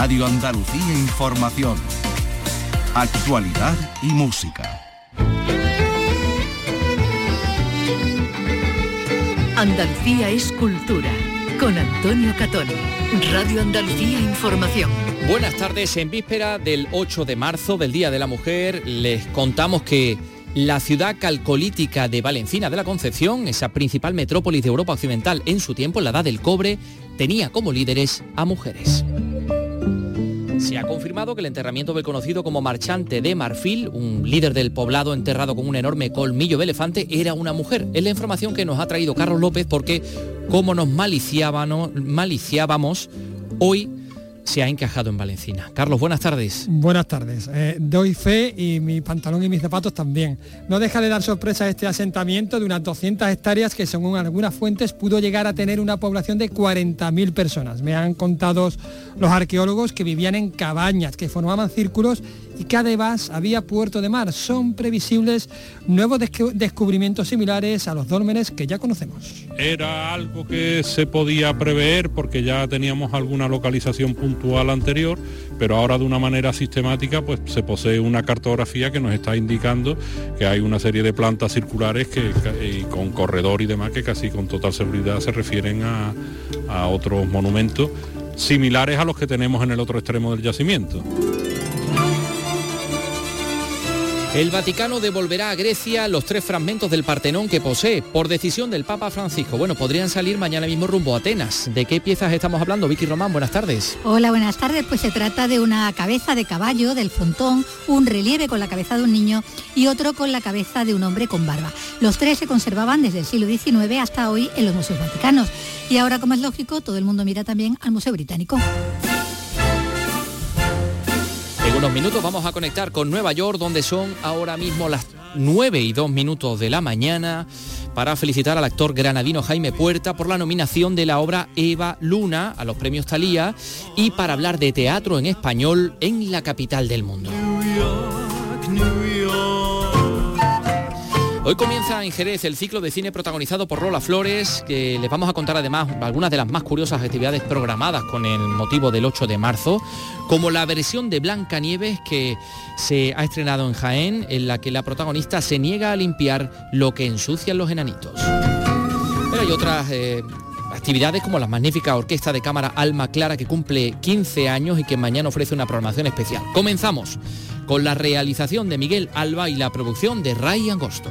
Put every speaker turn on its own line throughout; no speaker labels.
Radio Andalucía Información. Actualidad y música.
Andalucía es cultura. Con Antonio Catón. Radio Andalucía Información.
Buenas tardes. En víspera del 8 de marzo, del Día de la Mujer, les contamos que la ciudad calcolítica de Valencina de la Concepción, esa principal metrópolis de Europa Occidental en su tiempo, en la Edad del Cobre, tenía como líderes a mujeres. Se ha confirmado que el enterramiento del conocido como marchante de Marfil, un líder del poblado enterrado con un enorme colmillo de elefante, era una mujer. Es la información que nos ha traído Carlos López porque, como nos maliciábamos, maliciábamos hoy se ha encajado en Valencina. Carlos, buenas tardes.
Buenas tardes. Eh, doy fe y mi pantalón y mis zapatos también. No deja de dar sorpresa este asentamiento de unas 200 hectáreas que según algunas fuentes pudo llegar a tener una población de 40.000 personas. Me han contado los arqueólogos que vivían en cabañas, que formaban círculos y que además había puerto de mar. Son previsibles nuevos descubrimientos similares a los dólmenes que ya conocemos.
Era algo que se podía prever porque ya teníamos alguna localización puntual anterior, pero ahora de una manera sistemática pues se posee una cartografía que nos está indicando que hay una serie de plantas circulares que, con corredor y demás que casi con total seguridad se refieren a otros monumentos similares a los que tenemos en el otro extremo del yacimiento.
El Vaticano devolverá a Grecia los tres fragmentos del Partenón que posee por decisión del Papa Francisco. Bueno, podrían salir mañana mismo rumbo a Atenas. ¿De qué piezas estamos hablando? Vicky Román, buenas tardes.
Hola, buenas tardes. Pues se trata de una cabeza de caballo del frontón, un relieve con la cabeza de un niño y otro con la cabeza de un hombre con barba. Los tres se conservaban desde el siglo XIX hasta hoy en los museos vaticanos. Y ahora, como es lógico, todo el mundo mira también al Museo Británico.
Unos minutos vamos a conectar con Nueva York, donde son ahora mismo las 9 y 2 minutos de la mañana, para felicitar al actor granadino Jaime Puerta por la nominación de la obra Eva Luna a los premios Talía y para hablar de teatro en español en la capital del mundo. Hoy comienza en Jerez el ciclo de cine protagonizado por Rola Flores, que les vamos a contar además algunas de las más curiosas actividades programadas con el motivo del 8 de marzo, como la versión de Blanca Nieves que se ha estrenado en Jaén, en la que la protagonista se niega a limpiar lo que ensucian los enanitos. Pero hay otras eh, actividades como la magnífica Orquesta de Cámara Alma Clara que cumple 15 años y que mañana ofrece una programación especial. Comenzamos con la realización de Miguel Alba y la producción de Ray Angosto.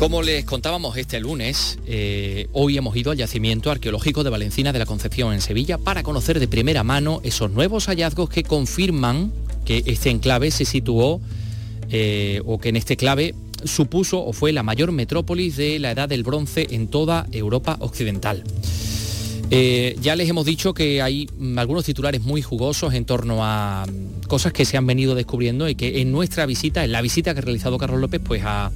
Como les contábamos este lunes, eh, hoy hemos ido al yacimiento arqueológico de Valencina de la Concepción en Sevilla para conocer de primera mano esos nuevos hallazgos que confirman que este enclave se situó eh, o que en este enclave supuso o fue la mayor metrópolis de la Edad del Bronce en toda Europa Occidental. Eh, ya les hemos dicho que hay mm, algunos titulares muy jugosos en torno a mm, cosas que se han venido descubriendo y que en nuestra visita, en la visita que ha realizado Carlos López, pues ha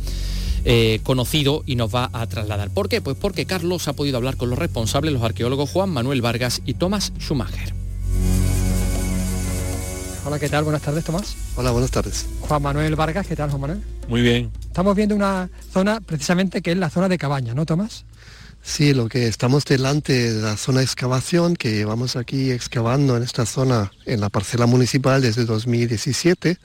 eh, conocido y nos va a trasladar. ¿Por qué? Pues porque Carlos ha podido hablar con los responsables, los arqueólogos Juan Manuel Vargas y Tomás Schumacher.
Hola, ¿qué tal? Buenas tardes, Tomás.
Hola, buenas tardes.
Juan Manuel Vargas, ¿qué tal, Juan Manuel?
Muy bien.
Estamos viendo una zona precisamente que es la zona de cabaña, ¿no, Tomás?
Sí, lo que estamos delante de la zona de excavación que llevamos aquí excavando en esta zona en la parcela municipal desde 2017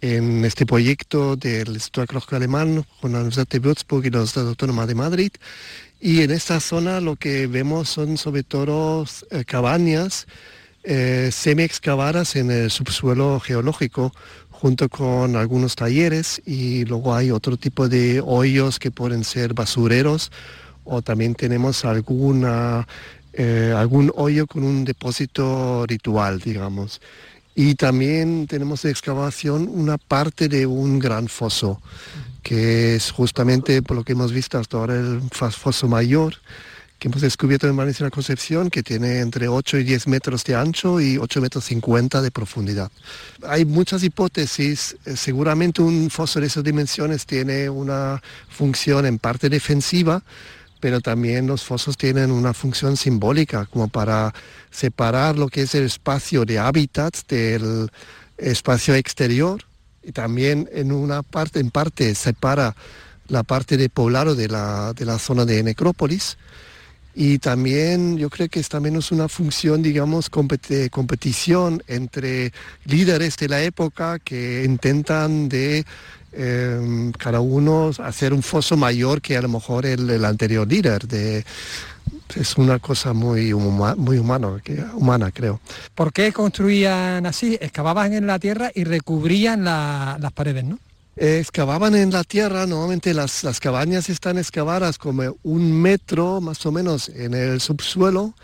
en este proyecto del Instituto Arqueológico Alemán con la Universidad de Würzburg y la Universidad Autónoma de Madrid. Y en esta zona lo que vemos son sobre todo eh, cabañas eh, semi-excavadas en el subsuelo geológico junto con algunos talleres y luego hay otro tipo de hoyos que pueden ser basureros o también tenemos alguna, eh, algún hoyo con un depósito ritual, digamos. Y también tenemos de excavación una parte de un gran foso, que es justamente por lo que hemos visto hasta ahora el foso mayor, que hemos descubierto en la Concepción, que tiene entre 8 y 10 metros de ancho y 8 metros 50 de profundidad. Hay muchas hipótesis, eh, seguramente un foso de esas dimensiones tiene una función en parte defensiva, pero también los fosos tienen una función simbólica, como para separar lo que es el espacio de hábitat del espacio exterior y también en una parte, en parte separa la parte de poblado de la, de la zona de necrópolis. Y también yo creo que es también es una función, digamos, competición entre líderes de la época que intentan de em, cada uno hacer un foso mayor que a lo mejor el, anterior líder. De, es una cosa muy, muy humano, que, humana, creo.
¿Por qué construían así? Excavaban en la tierra y recubrían las paredes, ¿no?
excavaban en la tierra, normalmente las, las, cabañas están excavadas como un metro más o menos en el subsuelo.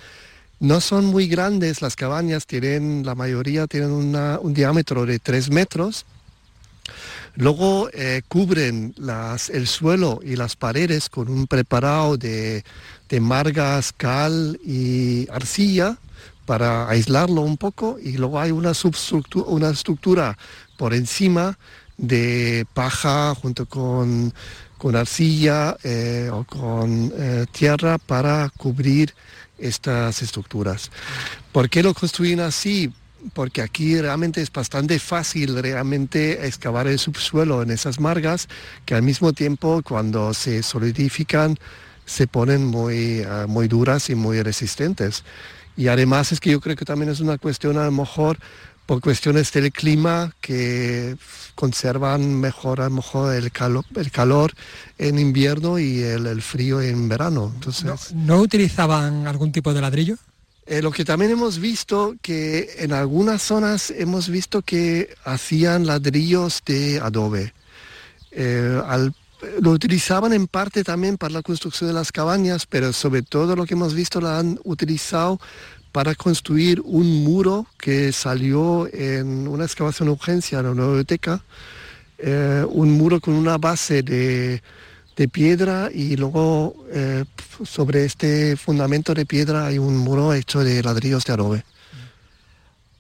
No son muy grandes las cabañas, tienen, la mayoría tienen un diámetro de tres metros. Luego eh, cubren el suelo y las paredes con un preparado de, de margas, cal y arcilla para aislarlo un poco y luego hay una, una estructura por encima de paja junto con, arcilla eh, o con eh, tierra para cubrir estas estructuras. ¿Por qué lo construyen así? Porque aquí realmente es bastante fácil realmente excavar el subsuelo en esas margas que al mismo tiempo cuando se solidifican se ponen muy, eh, muy duras y muy resistentes. Y además es que yo creo que también es una cuestión a lo mejor por cuestiones del clima que conservan mejor a lo mejor el, calor, el calor en invierno y el, frío en verano. Entonces,
¿No, utilizaban algún tipo de ladrillo?
Eh, lo que también hemos visto que en algunas zonas hemos visto que hacían ladrillos de adobe. Eh, lo utilizaban en parte también para la construcción de las cabañas, pero sobre todo lo que hemos visto lo han utilizado para construir un muro que salió en una excavación de urgencia en la biblioteca, eh, un muro con una base de, piedra y luego sobre este fundamento de piedra hay un muro hecho de ladrillos de adobe.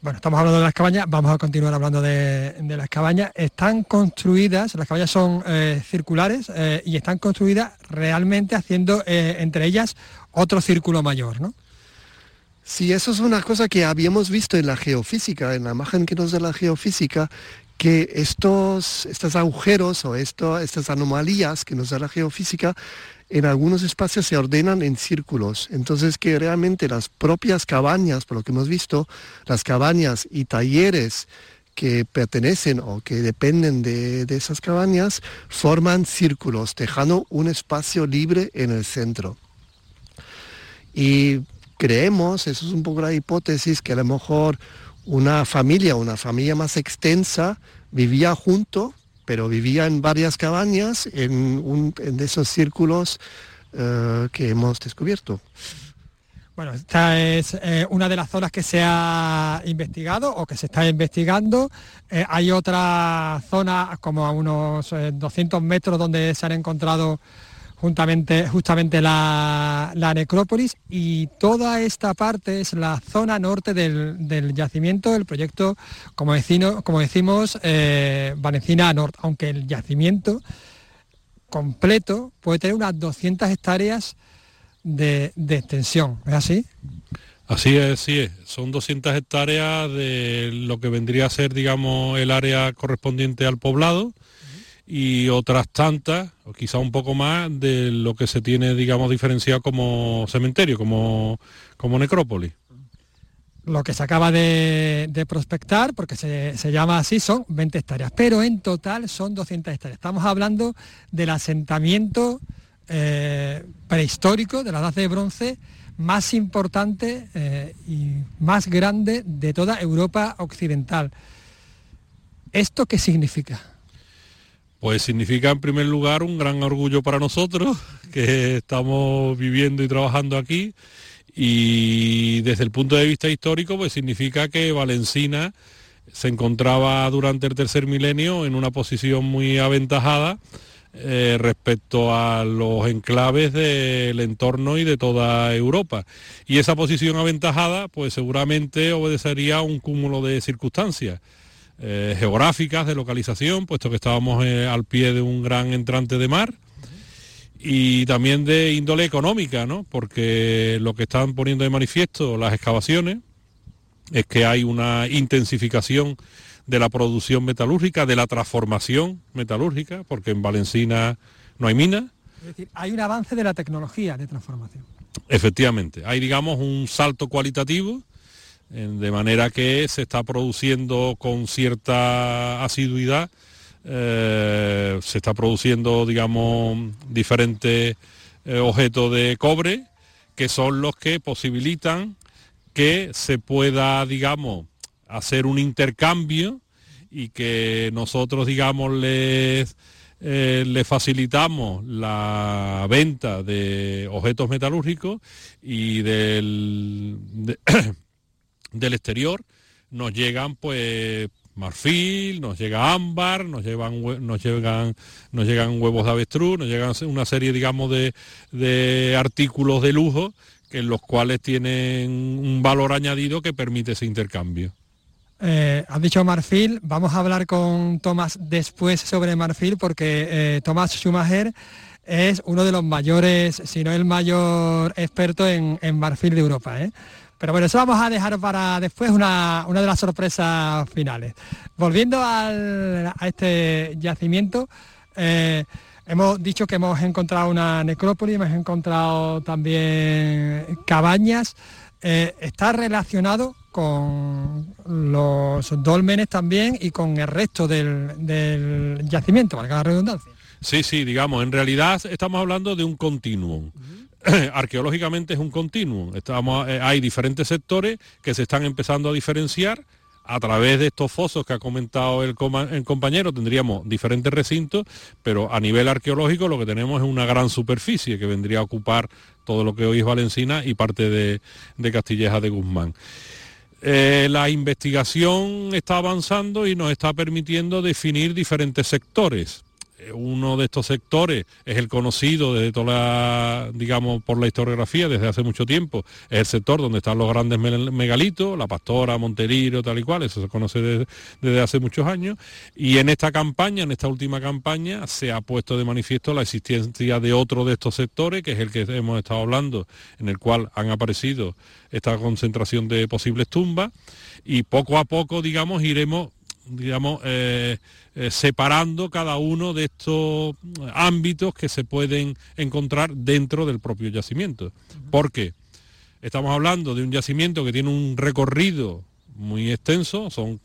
Bueno, estamos hablando de las cabañas, vamos a continuar hablando de, las cabañas. Están construidas, las cabañas son eh, circulares y están construidas realmente haciendo entre ellas otro círculo mayor, ¿no?
Sí, eso es una cosa que habíamos visto en la geofísica, en la imagen que nos da la geofísica, que estos, estos agujeros o esto, estas anomalías que nos da la geofísica en algunos espacios se ordenan en círculos. Entonces que realmente las propias cabañas, por lo que hemos visto, las cabañas y talleres que pertenecen o que dependen de, esas cabañas forman círculos, dejando un espacio libre en el centro. Y creemos, eso es un poco la hipótesis, que a lo mejor una familia, una familia más extensa, vivía junto, pero vivía en varias cabañas en, un, en esos círculos eh, que hemos descubierto.
Bueno, esta es eh, una de las zonas que se ha investigado o que se está investigando. Eh, hay otra zona como a unos 200 metros donde se han encontrado justamente la, necrópolis y toda esta parte es la zona norte del, yacimiento del proyecto, como, como decimos, eh, Vanecina Norte, aunque el yacimiento completo puede tener unas 200 hectáreas de, extensión, ¿es así?
Así es, sí es. Son 200 hectáreas de lo que vendría a ser, digamos, el área correspondiente al poblado y otras tantas, o quizá un poco más, de lo que se tiene, digamos, diferenciado como cementerio, como, como necrópolis.
Lo que se acaba de, prospectar, porque se, llama así, son 20 hectáreas, pero en total son 200 hectáreas. Estamos hablando del asentamiento eh, prehistórico de la edad de bronce más importante eh, y más grande de toda Europa occidental. ¿Esto qué significa?
Pues significa en primer lugar un gran orgullo para nosotros que estamos viviendo y trabajando aquí y desde el punto de vista histórico pues significa que Valencina se encontraba durante el tercer milenio en una posición muy aventajada eh, respecto a los enclaves del entorno y de toda Europa. Y esa posición aventajada, pues seguramente obedecería a un cúmulo de circunstancias. Eh, geográficas de localización, puesto que estábamos eh, al pie de un gran entrante de mar, y también de índole económica, ¿no? porque lo que están poniendo de manifiesto las excavaciones es que hay una intensificación de la producción metalúrgica, de la transformación metalúrgica, porque en Valencina no hay mina.
Es decir, hay un avance de la tecnología de transformación.
Efectivamente, hay digamos un salto cualitativo, de manera que se está produciendo con cierta asiduidad, eh, se está produciendo digamos diferentes eh, objetos de cobre que son los que posibilitan que se pueda, digamos, hacer un intercambio y que nosotros, digamos, les, eh, facilitamos la venta de objetos metalúrgicos y del, del exterior nos llegan pues marfil, nos llega ámbar, nos llevan nos llegan nos llegan huevos de avestruz, nos llegan una serie digamos de, de artículos de lujo en los cuales tienen un valor añadido que permite ese intercambio.
Eh, has dicho marfil, vamos a hablar con Tomás después sobre marfil porque eh, Tomás Schumacher es uno de los mayores, si no el mayor experto en, marfil de Europa. ¿eh? Pero bueno, eso vamos a dejar para después una, de las sorpresas finales. Volviendo a este yacimiento, hemos dicho que hemos encontrado una necrópolis, hemos encontrado también cabañas. está relacionado con los dólmenes también y con el resto del, yacimiento, valga la redundancia.
Sí, sí, digamos, en realidad estamos hablando de un continuum. Arqueológicamente es un continuum. Estamos, eh, hay diferentes sectores que se están empezando a diferenciar a través de estos fosos que ha comentado el, compañero tendríamos diferentes recintos, pero a nivel arqueológico lo que tenemos es una gran superficie que vendría a ocupar todo lo que hoy es Valencina y parte de, de Castilleja de Guzmán. Eh, la investigación está avanzando y nos está permitiendo definir diferentes sectores. Uno de estos sectores es el conocido desde toda la, digamos, por la historiografía desde hace mucho tiempo, es el sector donde están los grandes megalitos, la Pastora, Monteriro, tal y cual, eso se conoce desde, desde hace muchos años, y en esta campaña, en esta última campaña, se ha puesto de manifiesto la existencia de otro de estos sectores, que es el que hemos estado hablando, en el cual han aparecido esta concentración de posibles tumbas. Y poco a poco, digamos, iremos digamos, eh, eh, separando cada uno de estos ámbitos que se pueden encontrar dentro del propio yacimiento. Porque estamos hablando de un yacimiento que tiene un recorrido muy extenso, son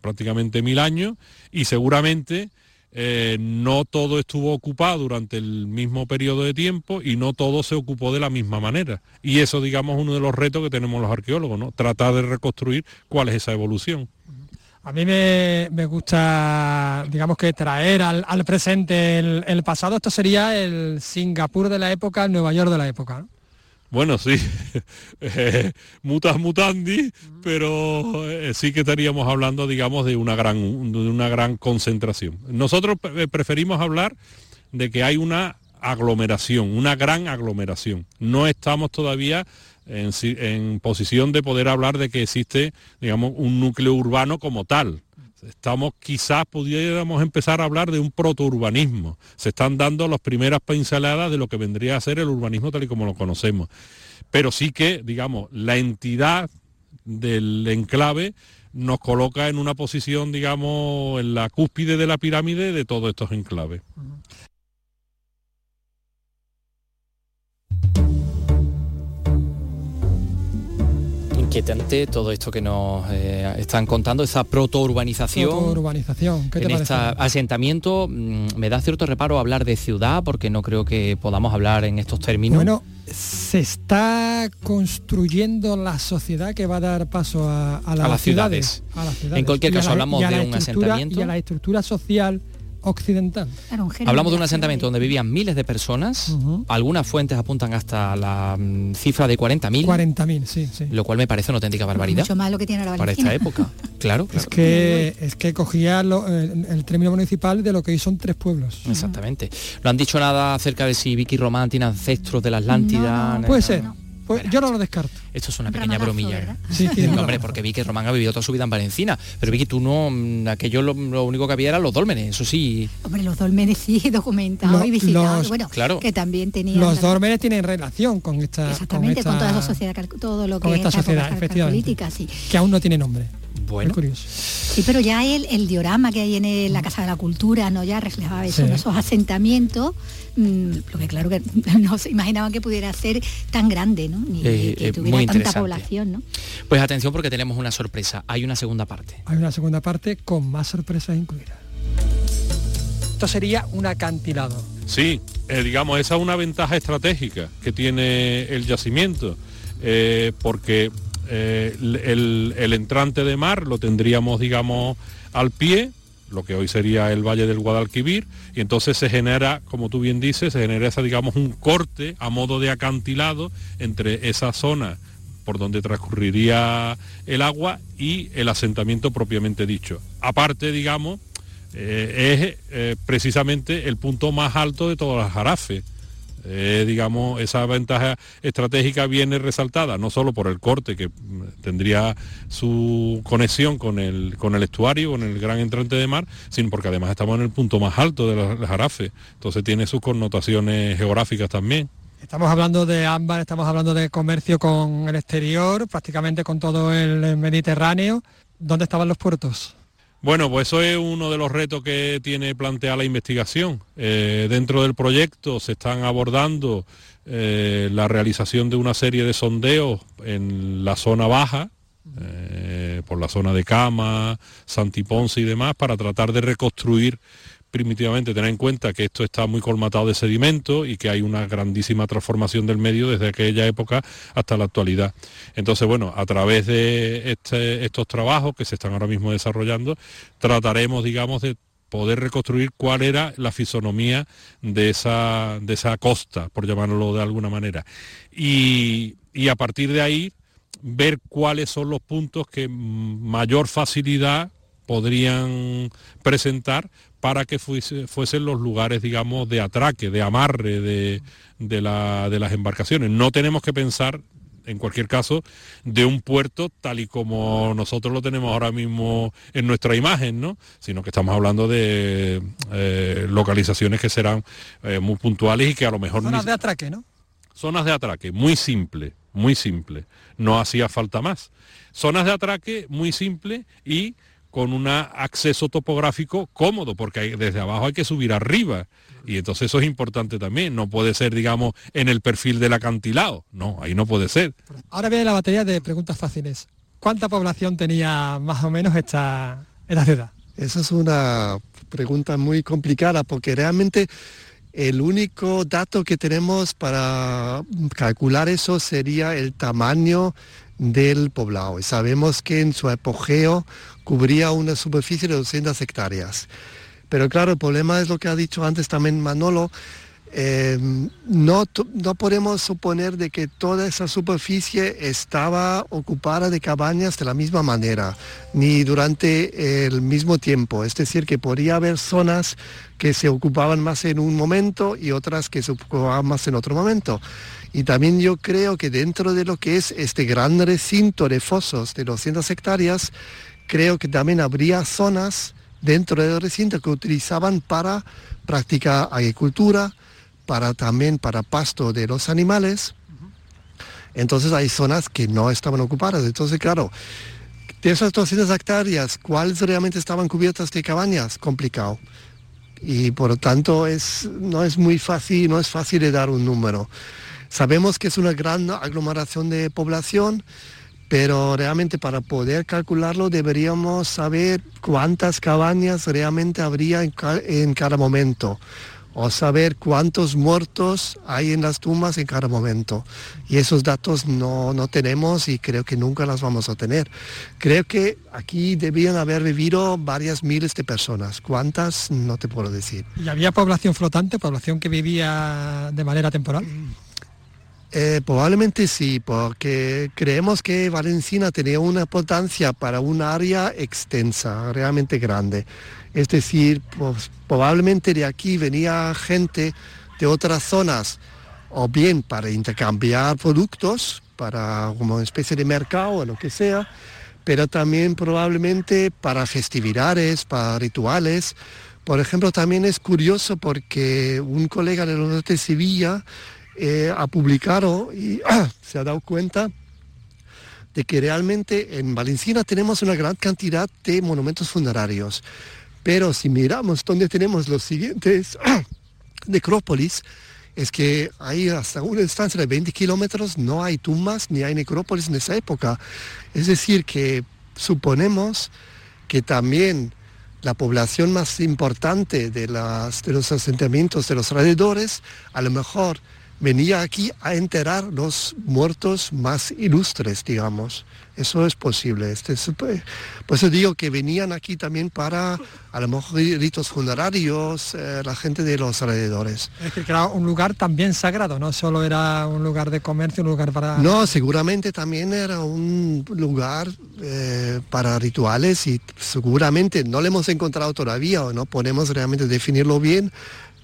prácticamente mil años, y seguramente eh, no todo estuvo ocupado durante el mismo periodo de tiempo y no todo se ocupó de la misma manera. Y eso, digamos, es uno de los retos que tenemos los arqueólogos, ¿no? Tratar de reconstruir cuál es esa evolución.
A mí me, gusta, digamos que traer al, presente el, pasado. Esto sería el Singapur de la época, el Nueva York de la época.
Bueno, sí, eh, mutas mutandi, pero eh, sí que estaríamos hablando, digamos, de una gran, de una gran concentración. Nosotros eh, preferimos hablar de que hay una aglomeración, una gran aglomeración. No estamos todavía en, posición de poder hablar de que existe, digamos, un núcleo urbano como tal estamos quizás pudiéramos empezar a hablar de un protourbanismo. Se están dando las primeras pinceladas de lo que vendría a ser el urbanismo tal y como lo conocemos. Pero sí que, digamos, la entidad del enclave nos coloca en una posición, digamos, en la cúspide de la pirámide de todos estos enclaves.
Inquietante todo esto que nos eh, están contando, esa protourbanización.
Protourbanización, ¿qué te
en este asentamiento mm, me da cierto reparo hablar de ciudad porque no creo que podamos hablar en estos términos.
Bueno, se está construyendo la sociedad que va a dar paso a, las, ciudades,
En cualquier caso hablamos de un asentamiento.
Y a la estructura social occidental.
Hablamos de un asentamiento donde vivían miles de personas, algunas fuentes apuntan hasta la mm, cifra de 40.000.
40.000, sí, sí.
Lo cual me parece una auténtica barbaridad.
Mucho más lo que tiene la
Para esta época, claro.
Es que, es que cogía el, término municipal de lo que hoy son tres pueblos.
Exactamente. ¿No han dicho nada acerca de si Vicky Román tiene ancestros de la Atlántida?
puede ser. Pues yo no lo descarto.
Esto es una pequeña bromilla. Sí, hombre, porque Vicky Román ha vivido toda su vida en Valencina. Pero Vicky, tú no, mm, aquello lo, único que había era los dólmenes, eso sí.
Hombre, los dólmenes sí, documentados y visitados. bueno, claro. que también tenían.
Los dólmenes tienen relación con esta.
Exactamente, con, toda la sociedad, todo lo que
con esta sociedad, efectivamente. sí. Que aún no tiene nombre.
Bueno.
curioso.
Sí, pero ya el, el, diorama que hay en la Casa de la Cultura, ¿no? Ya reflejaba eso, esos asentamientos, mm, lo que claro que no se imaginaban que pudiera ser tan grande, ¿no? Ni eh, que eh, tuviera tanta población, ¿no?
Pues atención porque tenemos una sorpresa. Hay una segunda parte.
Hay una segunda parte con más sorpresas incluidas. Esto sería un acantilado.
Sí, eh, digamos, esa es una ventaja estratégica que tiene el yacimiento, porque eh, el, entrante de mar lo tendríamos, digamos, al pie, lo que hoy sería el Valle del Guadalquivir, y entonces se genera, como tú bien dices, se genera esa, digamos, un corte a modo de acantilado entre esa zona por donde transcurriría el agua y el asentamiento propiamente dicho. Aparte, digamos, eh, es eh, precisamente el punto más alto de todas las jarafes eh, digamos, esa ventaja estratégica viene resaltada no solo por el corte que tendría su conexión con el, con el estuario, con el gran entrante de mar, sino porque además estamos en el punto más alto de la Jarafe, entonces tiene sus connotaciones geográficas también.
Estamos hablando de ámbar, estamos hablando de comercio con el exterior, prácticamente con todo el Mediterráneo. ¿Dónde estaban los puertos?
Bueno, pues eso es uno de los retos que tiene planteada la investigación. Eh, dentro del proyecto se están abordando eh, la realización de una serie de sondeos en la zona baja, eh, por la zona de Cama, Santiponce y demás, para tratar de reconstruir primitivamente tener en cuenta que esto está muy colmatado de sedimento y que hay una grandísima transformación del medio desde aquella época hasta la actualidad. Entonces, bueno, a través de este, estos trabajos que se están ahora mismo desarrollando, trataremos, digamos, de poder reconstruir cuál era la fisonomía de esa, de esa costa, por llamarlo de alguna manera. Y, y a partir de ahí, ver cuáles son los puntos que mayor facilidad podrían presentar para que fuesen los lugares, digamos, de atraque, de amarre de, las embarcaciones. No tenemos que pensar, en cualquier caso, de un puerto tal y como nosotros lo tenemos ahora mismo en nuestra imagen, ¿no? Sino que estamos hablando de eh, localizaciones que serán eh, muy puntuales y que a lo mejor...
Zonas de atraque, ¿no?
Zonas de atraque, muy simple, muy simple. No hacía falta más. Zonas de atraque muy simple y con un acceso topográfico cómodo, porque desde abajo hay que subir arriba. Y entonces eso es importante también. No puede ser, digamos, en el perfil del acantilado. No, ahí no puede ser.
Ahora viene la batería de preguntas fáciles. ¿Cuánta población tenía más o menos esta, esta ciudad?
Esa es una pregunta muy complicada porque realmente el único dato que tenemos para calcular eso sería el tamaño del poblado. Y sabemos que en su apogeo cubría una superficie de 200 hectáreas. Pero claro, el problema es lo que ha dicho antes también Manolo, em, no, no podemos suponer de que toda esa superficie estaba ocupada de cabañas de la misma manera, ni durante el mismo tiempo. Es decir, que podría haber zonas que se ocupaban más en un momento y otras que se ocupaban más en otro momento. Y también yo creo que dentro de lo que es este gran recinto de fosos de 200 hectáreas, creo que también habría zonas dentro del recinto que utilizaban para practicar agricultura, para también para pasto de los animales. Entonces hay zonas que no estaban ocupadas. Entonces, claro, de esas 200 hectáreas, ¿cuáles realmente estaban cubiertas de cabañas? Complicado. Y por lo tanto es, no es muy fácil, no es fácil de dar un número. Sabemos que es una gran aglomeración de población, pero realmente para poder calcularlo deberíamos saber cuántas cabañas realmente habría en, cada momento, o saber cuántos muertos hay en las tumbas en cada momento. Y esos datos no, no tenemos y creo que nunca las vamos a tener. Creo que aquí debían haber vivido varias miles de personas. ¿Cuántas? No te puedo decir.
¿Y había población flotante, población que vivía de manera temporal?
Eh, probablemente sí, porque creemos que Valencina tenía una potencia para un área extensa, realmente grande. Es decir, pues, probablemente de aquí venía gente de otras zonas, o bien para intercambiar productos, para como una especie de mercado o lo que sea, pero también probablemente para festividades, para rituales. Por ejemplo, también es curioso porque un colega de los de Sevilla eh, publicado y se ha dado cuenta de que realmente en Valencina tenemos una gran cantidad de monumentos funerarios. Pero si miramos dónde tenemos los siguientes necrópolis, es que hay hasta una distancia de 20 kilómetros no hay tumbas ni hay necrópolis en esa época. Es decir, que suponemos que también la población más importante de, las, de los asentamientos de los alrededores, a lo mejor venía aquí a enterrar los muertos más ilustres, digamos. Eso es posible. Este, por eso digo que venían aquí también para, a lo mejor, ritos funerarios, eh, la gente de los alrededores.
Es que era un lugar también sagrado, no solo era un lugar de comercio, un lugar para...
No, seguramente también era un lugar eh, para rituales y seguramente no lo hemos encontrado todavía o no podemos realmente definirlo bien,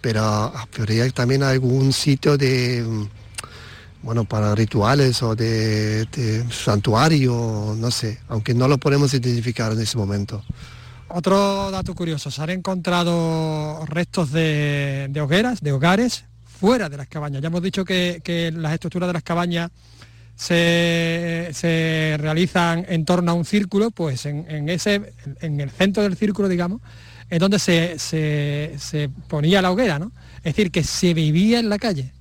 pero habría también algún sitio de bueno, para rituales o de, santuario, no sé, aunque no lo podemos identificar en ese momento.
Otro dato curioso, se han encontrado restos de, hogueras, de hogares, fuera de las cabañas. Ya hemos dicho que, las estructuras de las cabañas se, realizan en torno a un círculo, pues en, ese, en el centro del círculo, digamos, es donde se, se, ponía la hoguera, ¿no? Es decir, que se vivía en la calle.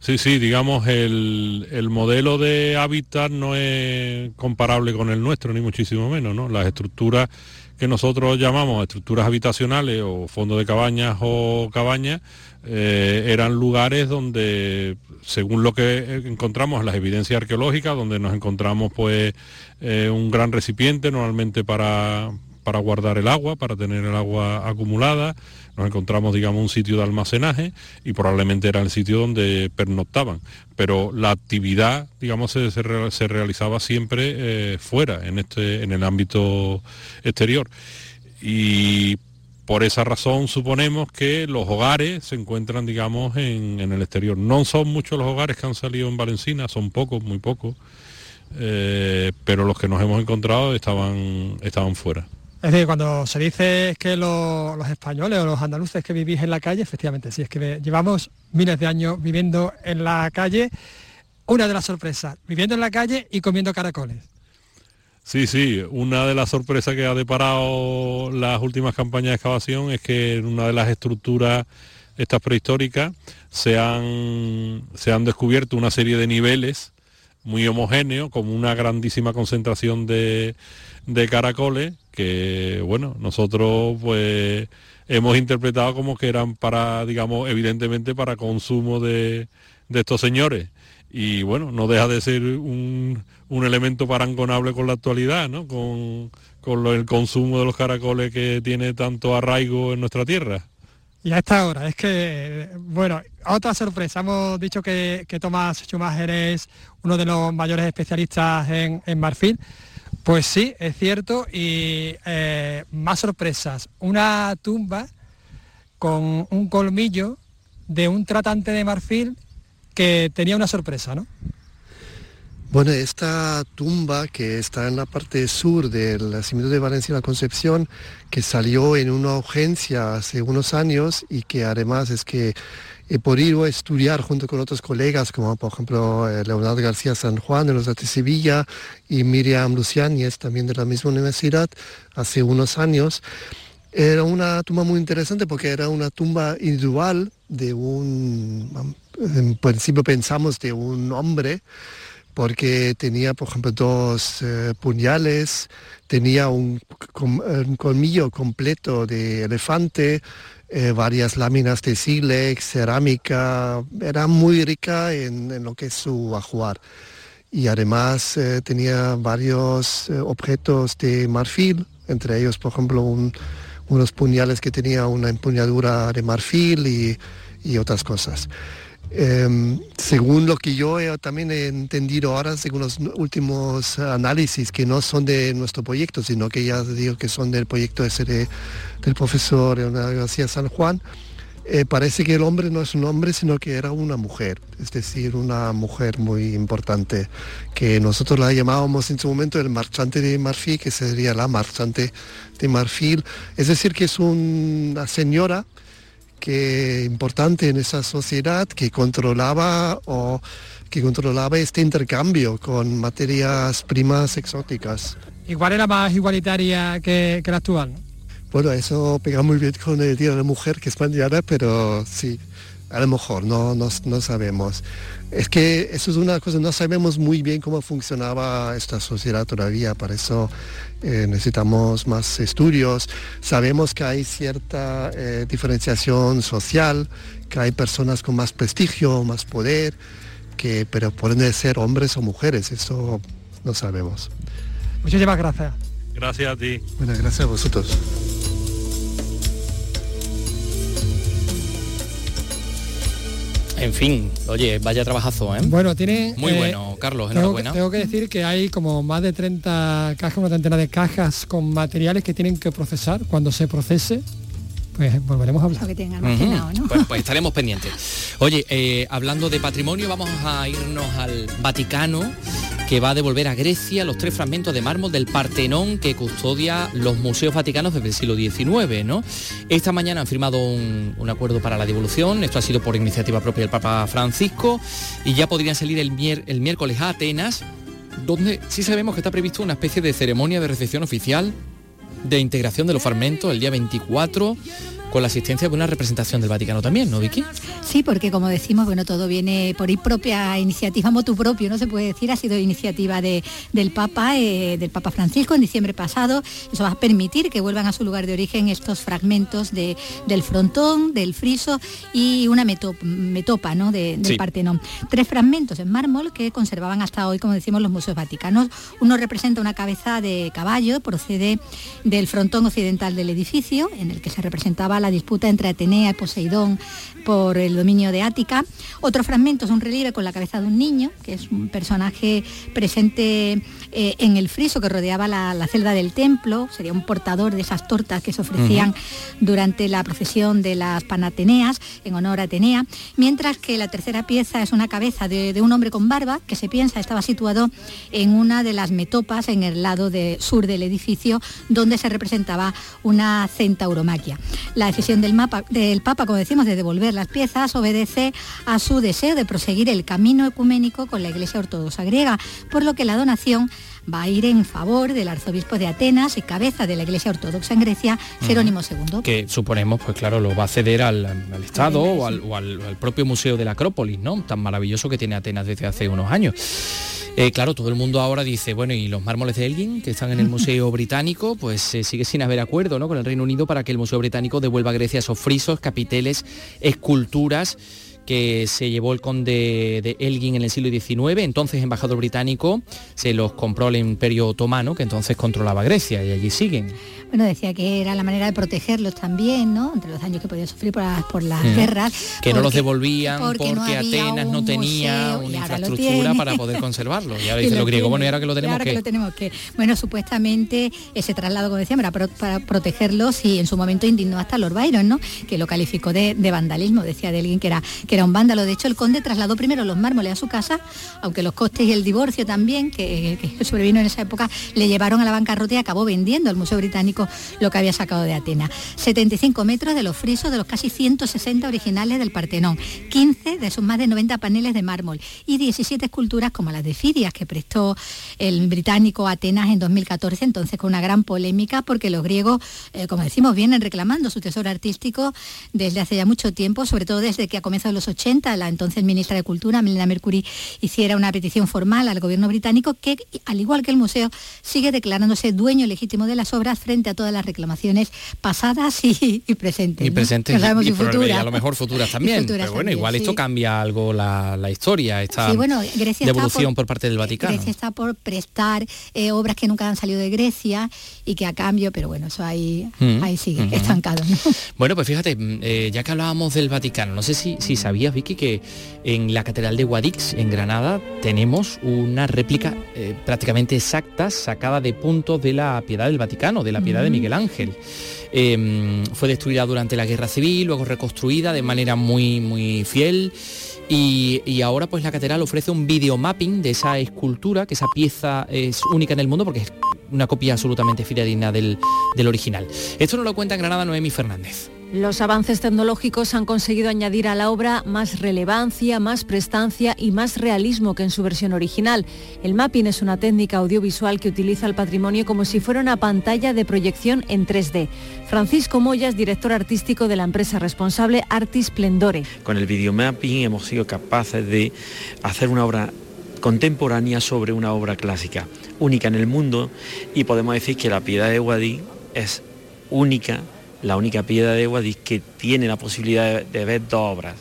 Sí, sí, digamos, el, el, modelo de hábitat no es comparable con el nuestro, ni muchísimo menos, ¿no? Las estructuras que nosotros llamamos estructuras habitacionales o fondos de cabañas o cabañas, eh, eran lugares donde, según lo que encontramos en las evidencias arqueológicas, donde nos encontramos pues eh, un gran recipiente normalmente para, para guardar el agua, para tener el agua acumulada. Nos encontramos, digamos, un sitio de almacenaje y probablemente era el sitio donde pernoctaban. Pero la actividad, digamos, se, realizaba siempre eh, fuera, en, este, en el ámbito exterior. Y por esa razón suponemos que los hogares se encuentran, digamos, en, el exterior. No son muchos los hogares que han salido en Valencina, son pocos, muy pocos, eh, pero los que nos hemos encontrado estaban, estaban fuera.
Es decir, cuando se dice que los españoles o los andaluces que vivís en la calle, efectivamente, sí, es que llevamos miles de años viviendo en la calle. Una de las sorpresas, viviendo en la calle y comiendo caracoles.
Sí, sí, una de las sorpresas que ha deparado las últimas campañas de excavación es que en una de las estructuras estas prehistóricas se han, se han descubierto una serie de niveles muy homogéneos, como una grandísima concentración de, de caracoles que, bueno, nosotros pues hemos interpretado como que eran para, digamos, evidentemente para consumo de, estos señores. Y bueno, no deja de ser un, un elemento parangonable con la actualidad, ¿no? Con, el consumo de los caracoles que tiene tanto arraigo en nuestra tierra.
Y a esta hora, es que, bueno, otra sorpresa, hemos dicho que, que Tomás Schumacher es uno de los mayores especialistas en, en marfil. Pues sí, es cierto. Y eh, más sorpresas. Una tumba con un colmillo de un tratante de marfil que tenía una sorpresa, ¿no?
Bueno, esta tumba que está en la parte sur del nacimiento de Valencia la Concepción, que salió en una urgencia hace unos años y que además es que he podido estudiar junto con otros colegas, como por ejemplo eh, Leonardo García San Juan de los de Sevilla y Miriam Luciáñez, también de la misma universidad, hace unos años. Era una tumba muy interesante porque era una tumba individual de un, en principio pensamos de un hombre, porque tenía, por ejemplo, dos eh, puñales, tenía un, colmillo completo de elefante, eh, varias láminas de sílex, cerámica, era muy rica en, lo que es su ajuar. Y además eh, tenía varios eh, objetos de marfil, entre ellos, por ejemplo, unos puñales que tenía una empuñadura de marfil y, y otras cosas. Em, según lo que yo también he entendido ahora, según los últimos análisis que no son de nuestro proyecto, sino que ya digo que son del proyecto ese del profesor de la Universidad San Juan, eh, parece que el hombre no es un hombre, sino que era una mujer, es decir, una mujer muy importante, que nosotros la llamábamos en su momento el marchante de marfil, que sería la marchante de marfil, es decir, que es una señora que importante en esa sociedad que controlaba o que controlaba este intercambio con materias primas exóticas.
Igual era más igualitaria que, que la actual.
Bueno, eso pega muy bien con el Día de la Mujer, que es mañana, pero sí, a lo mejor, no, no, no, sabemos. Es que eso es una cosa, no sabemos muy bien cómo funcionaba esta sociedad todavía, para eso eh, necesitamos más estudios. Sabemos que hay cierta eh, diferenciación social, que hay personas con más prestigio, más poder, que, pero pueden ser hombres o mujeres, eso no sabemos.
Muchísimas gracias.
Gracias a ti.
Bueno, gracias a vosotros.
En fin, oye, vaya trabajazo, ¿eh?
Bueno, tiene...
Muy
eh,
bueno, Carlos,
enhorabuena. Tengo que, decir que hay como más de 30 cajas, una treintena de cajas con materiales que tienen que procesar. Cuando se procese, pues volveremos a hablar.
Que ¿no?
pues, pues, estaremos pendientes. Oye, eh, hablando de patrimonio, vamos a irnos al Vaticano, que va a devolver a Grecia los tres fragmentos de mármol del Partenón que custodia los museos vaticanos desde el siglo XIX. ¿no? Esta mañana han firmado un, acuerdo para la devolución, esto ha sido por iniciativa propia del Papa Francisco, y ya podrían salir el, el miércoles a Atenas, donde sí sabemos que está previsto una especie de ceremonia de recepción oficial de integración de los fragmentos el día 24 con la asistencia de una representación del Vaticano también, ¿no, Vicky?
Sí, porque como decimos, bueno, todo viene por ir propia iniciativa, motu propio, no se puede decir, ha sido iniciativa del Papa, eh, del Papa Francisco en diciembre pasado. Eso va a permitir que vuelvan a su lugar de origen estos fragmentos de, del frontón, del friso y una metopa, ¿no? del Partenón. Tres fragmentos en mármol que conservaban hasta hoy, como decimos, los museos vaticanos. Uno representa una cabeza de caballo, procede del frontón occidental del edificio, en el que se representaba la disputa entre Atenea y Poseidón por el dominio de Ática. Otro fragmento es un relieve con la cabeza de un niño, que es un personaje presente eh, en el friso que rodeaba la, celda del templo, sería un portador de esas tortas que se ofrecían durante la procesión de las Panateneas en honor a Atenea, mientras que la tercera pieza es una cabeza de, un hombre con barba que se piensa estaba situado en una de las metopas en el lado de, sur del edificio donde se representaba una centauromaquia. La decisión del, mapa, del Papa, como decimos, de devolver las piezas obedece a su deseo de proseguir el camino ecuménico con la Iglesia Ortodoxa griega, por lo que la donación va a ir en favor del arzobispo de Atenas y cabeza de la Iglesia Ortodoxa en Grecia, Jerónimo II.
Que suponemos, pues claro, lo va a ceder al, Estado o, al, propio Museo de la Acrópolis, ¿no? Tan maravilloso que tiene Atenas desde hace unos años. Eh, claro, todo el mundo ahora dice, bueno, y los mármoles de Elgin, que están en el Museo Británico, pues sigue sin haber acuerdo ¿no? con el Reino Unido para que el Museo Británico devuelva a Grecia esos frisos, capiteles, esculturas que se llevó el conde de Elgin en el siglo XIX, entonces embajador británico, se los compró el imperio otomano, que entonces controlaba Grecia, y allí siguen.
Bueno, decía que era la manera de protegerlos también, ¿no? Entre los daños que podían sufrir por las, mm. guerras.
Que no los devolvían porque, Atenas no tenía una infraestructura para poder conservarlos. Y ahora dice lo griego, bueno, y ahora que lo tenemos
que...
lo
tenemos que... Bueno, supuestamente ese traslado, como decía, era para, protegerlos y en su momento indignó hasta Lord Byron, ¿no? Que lo calificó de, vandalismo, decía de alguien que era, que era un vándalo. De hecho, el conde trasladó primero los mármoles a su casa, aunque los costes y el divorcio también, que, que sobrevino en esa época, le llevaron a la bancarrota y acabó vendiendo al Museo Británico lo que había sacado de Atenas. 75 metros de los frisos de los casi 160 originales del Partenón, 15 de sus más de 90 paneles de mármol y 17 esculturas como las de Fidias que prestó el británico Atenas en 2014, entonces con una gran polémica porque los griegos, eh, como decimos, vienen reclamando su tesoro artístico desde hace ya mucho tiempo, sobre todo desde que a comienzos de los 1980 la entonces ministra de Cultura, Melina Mercury, hiciera una petición formal al gobierno británico que, al igual que el museo, sigue declarándose dueño legítimo de las obras frente a todas las reclamaciones pasadas y, presentes.
Y presentes y, futuras. a lo mejor futuras también. pero bueno, igual esto cambia algo la, historia, esta
bueno,
devolución por, parte del Vaticano.
Grecia está por prestar eh, obras que nunca han salido de Grecia y que a cambio, pero bueno, eso ahí, mm. ahí sigue, estancado.
Bueno, pues fíjate, mm, eh, ya que hablábamos del Vaticano, no sé si, si sabías, Vicky, que en la Catedral de Guadix, en Granada, tenemos una réplica eh, prácticamente exacta sacada de puntos de la Piedad del Vaticano, de la Piedad de. Miguel Ángel. Em, fue destruida durante la Guerra Civil, luego reconstruida de manera muy, muy fiel. Y, ahora pues la catedral ofrece un videomapping de esa escultura, que esa pieza es única en el mundo porque es una copia absolutamente fidedigna del, del original. Esto nos lo cuenta en Granada Noemi Fernández.
Los avances tecnológicos han conseguido añadir a la obra más relevancia, más prestancia y más realismo que en su versión original. El mapping es una técnica audiovisual que utiliza el patrimonio como si fuera una pantalla de proyección en 3D. Francisco Moyas, director artístico de la empresa responsable Artis Splendore.
Con el videomapping hemos sido capaces de hacer una obra contemporánea sobre una obra clásica, única en el mundo, y podemos decir que la piedad de Guadí es única la única piedra de Guadix que tiene la posibilidad de, ver dos obras,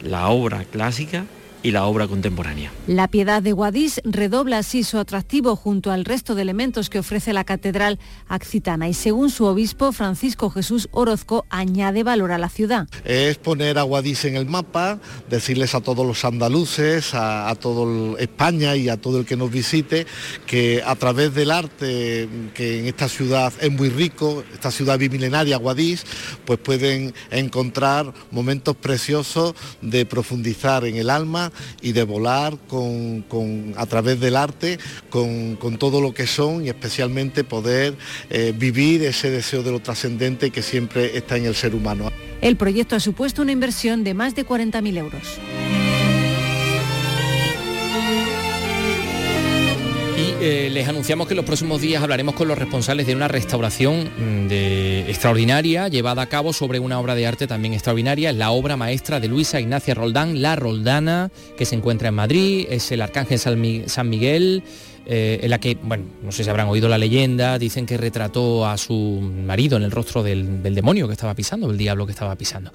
la obra clásica y la obra contemporánea.
La Piedad de Guadix redobla así su atractivo junto al resto de elementos que ofrece la catedral accitana y según su obispo Francisco Jesús Orozco añade valor a la ciudad.
Es poner a Guadix en el mapa, decirles a todos los andaluces, a, a toda España y a todo el que nos visite que a través del arte que en esta ciudad es muy rico, esta ciudad bimilenaria Guadix, pues pueden encontrar momentos preciosos de profundizar en el alma y de volar con, a través del arte con, todo lo que son y especialmente poder eh, vivir ese deseo de lo trascendente que siempre está en el ser humano.
El proyecto ha supuesto una inversión de más de 40.000 euros.
Eh, les anunciamos que en los próximos días hablaremos con los responsables de una restauración mm, extraordinaria llevada a cabo sobre una obra de arte también extraordinaria. La obra maestra de Luisa Ignacia Roldán, La Roldana, que se encuentra en Madrid. Es el Arcángel San Miguel eh, en la que, bueno, no sé si habrán oído la leyenda, dicen que retrató a su marido en el rostro del, demonio que estaba pisando, del diablo que estaba pisando.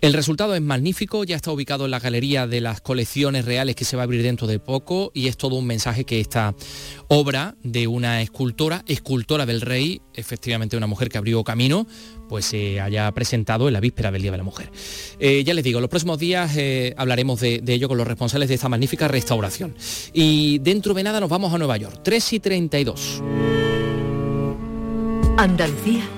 El resultado es magnífico, ya está ubicado en la galería de las colecciones reales que se va a abrir dentro de poco y es todo un mensaje que esta obra de una escultora, escultora del rey, efectivamente una mujer que abrió camino, pues se haya presentado en la víspera del Día de la Mujer. Eh, ya les digo, los próximos días eh, hablaremos de, de, ello con los responsables de esta magnífica restauración. Y dentro de nada nos vamos a Nueva York, 3 y 32.
Andalucía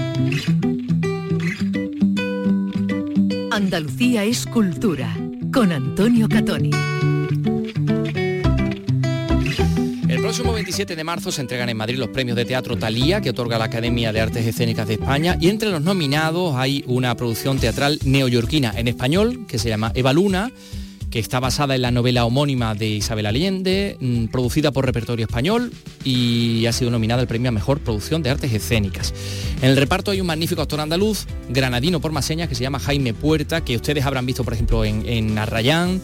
Andalucía es cultura, con Antonio Catoni.
El próximo 27 de marzo se entregan en Madrid los premios de teatro Talía, que otorga la Academia de Artes Escénicas de España, y entre los nominados hay una producción teatral neoyorquina en español, que se llama Eva Luna, que está basada en la novela homónima de Isabel Allende, mm, producida por Repertorio Español y ha sido nominada al premio a Mejor Producción de Artes Escénicas. En el reparto hay un magnífico actor andaluz, granadino por más señas, que se llama Jaime Puerta, que ustedes habrán visto, por ejemplo, en, en Arrayán,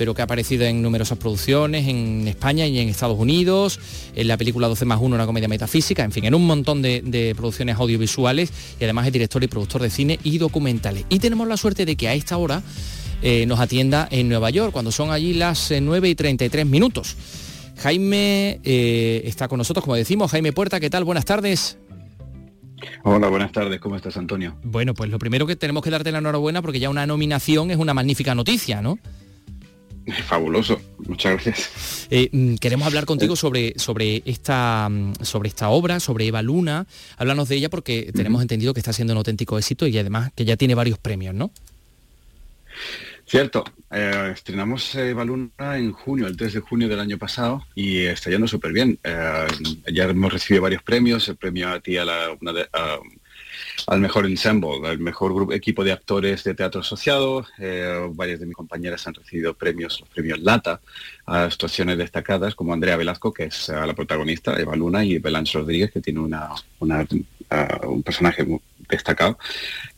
pero que ha aparecido en numerosas producciones en España y en Estados Unidos, en la película 12 más 1, una comedia metafísica, en fin, en un montón de, producciones audiovisuales y además es director y productor de cine y documentales. Y tenemos la suerte de que a esta hora eh, nos atienda en Nueva York, cuando son allí las 9 eh, y 33 minutos. Jaime eh, está con nosotros, como decimos. Jaime Puerta, ¿qué tal? Buenas tardes.
Hola, buenas tardes. ¿Cómo estás, Antonio?
Bueno, pues lo primero que tenemos que darte la enhorabuena porque ya una nominación es una magnífica noticia, ¿no?
Fabuloso, muchas gracias.
Mm, queremos hablar contigo sobre, sobre, esta, mm, sobre esta obra, sobre Eva Luna. Háblanos de ella porque tenemos entendido que está siendo un auténtico éxito y además que ya tiene varios premios, ¿no?
Cierto, eh, estrenamos eh, Baluna en junio, el 3 de junio del año pasado, y está yendo súper bien. Eh, ya hemos recibido varios premios, el premio a ti a la, al mejor ensemble, al mejor grupo, equipo de actores de teatro asociado. varias de mis compañeras han recibido premios, los premios Lata, a actuaciones destacadas, como Andrea Velasco, que es la protagonista, Eva Luna, y Belange Rodríguez, que tiene una, un personaje muy destacado.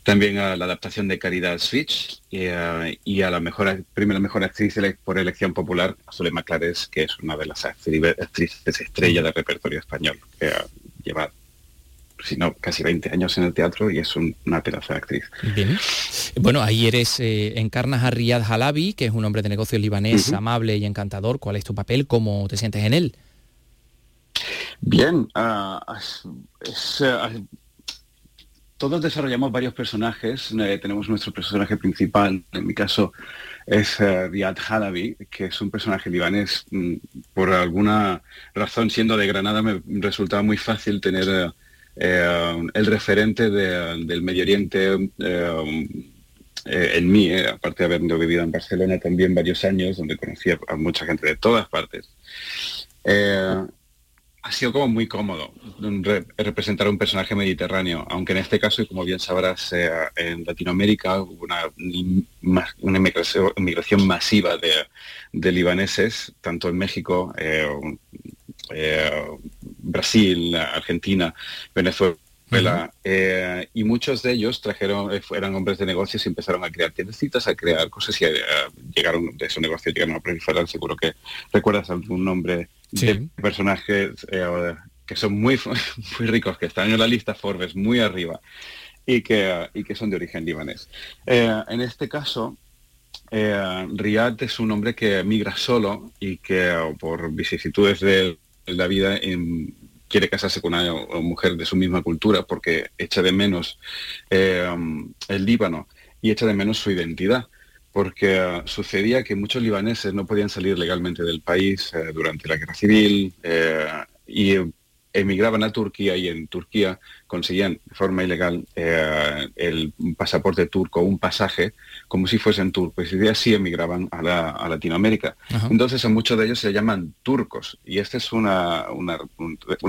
También a la adaptación de Caridad Switch y, a la mejor, primera mejor actriz por elección popular, Zulema Clares, que es una de las actrices estrella del repertorio español, que lleva si no, casi 20 años en el teatro y es una pedazo de actriz.
Bien. Bueno, ahí eres, eh, encarnas a Riyad Halabi, que es un hombre de negocios libanés amable y encantador. ¿Cuál es tu papel? ¿Cómo te sientes en él?
Bien, ah, ah, todos desarrollamos varios personajes. Eh, tenemos nuestro personaje principal, en mi caso es uh, Riyad Halabi, que es un personaje libanés. Mm, por alguna razón, siendo de Granada, me resultaba muy fácil tener eh, eh, el referente del Medio Oriente en mí, aparte de haber vivido en Barcelona también varios años, donde conocía a mucha gente de todas partes ha sido como muy cómodo representar un personaje mediterráneo, aunque en este caso, y como bien sabrás, en Latinoamérica hubo una, una inmigración, masiva de, libaneses, tanto en México, eh, eh, Brasil, Argentina, Venezuela. Y muchos de ellos trajeron, eran hombres de negocios y empezaron a crear tiendecitas, a crear cosas y llegaron de esos negocios, llegaron a proliferar. Seguro que recuerdas algún nombre de personajes eh, que son muy, muy ricos, que están en la lista Forbes muy arriba y que, y que son de origen libanés. Eh, en este caso, eh, Riyad es un hombre que migra solo y que por vicisitudes de la vida quiere casarse con una, mujer de su misma cultura porque echa de menos el Líbano y echa de menos su identidad. Porque ah, sucedía que muchos libaneses no podían salir legalmente del país eh, durante la guerra civil eh, y emigraban a Turquía y en Turquía conseguían de forma ilegal eh, el pasaporte turco, un pasaje, como si fuesen turcos, y así emigraban a, Latinoamérica. Entonces a muchos de ellos se llaman turcos, y esta es una, una,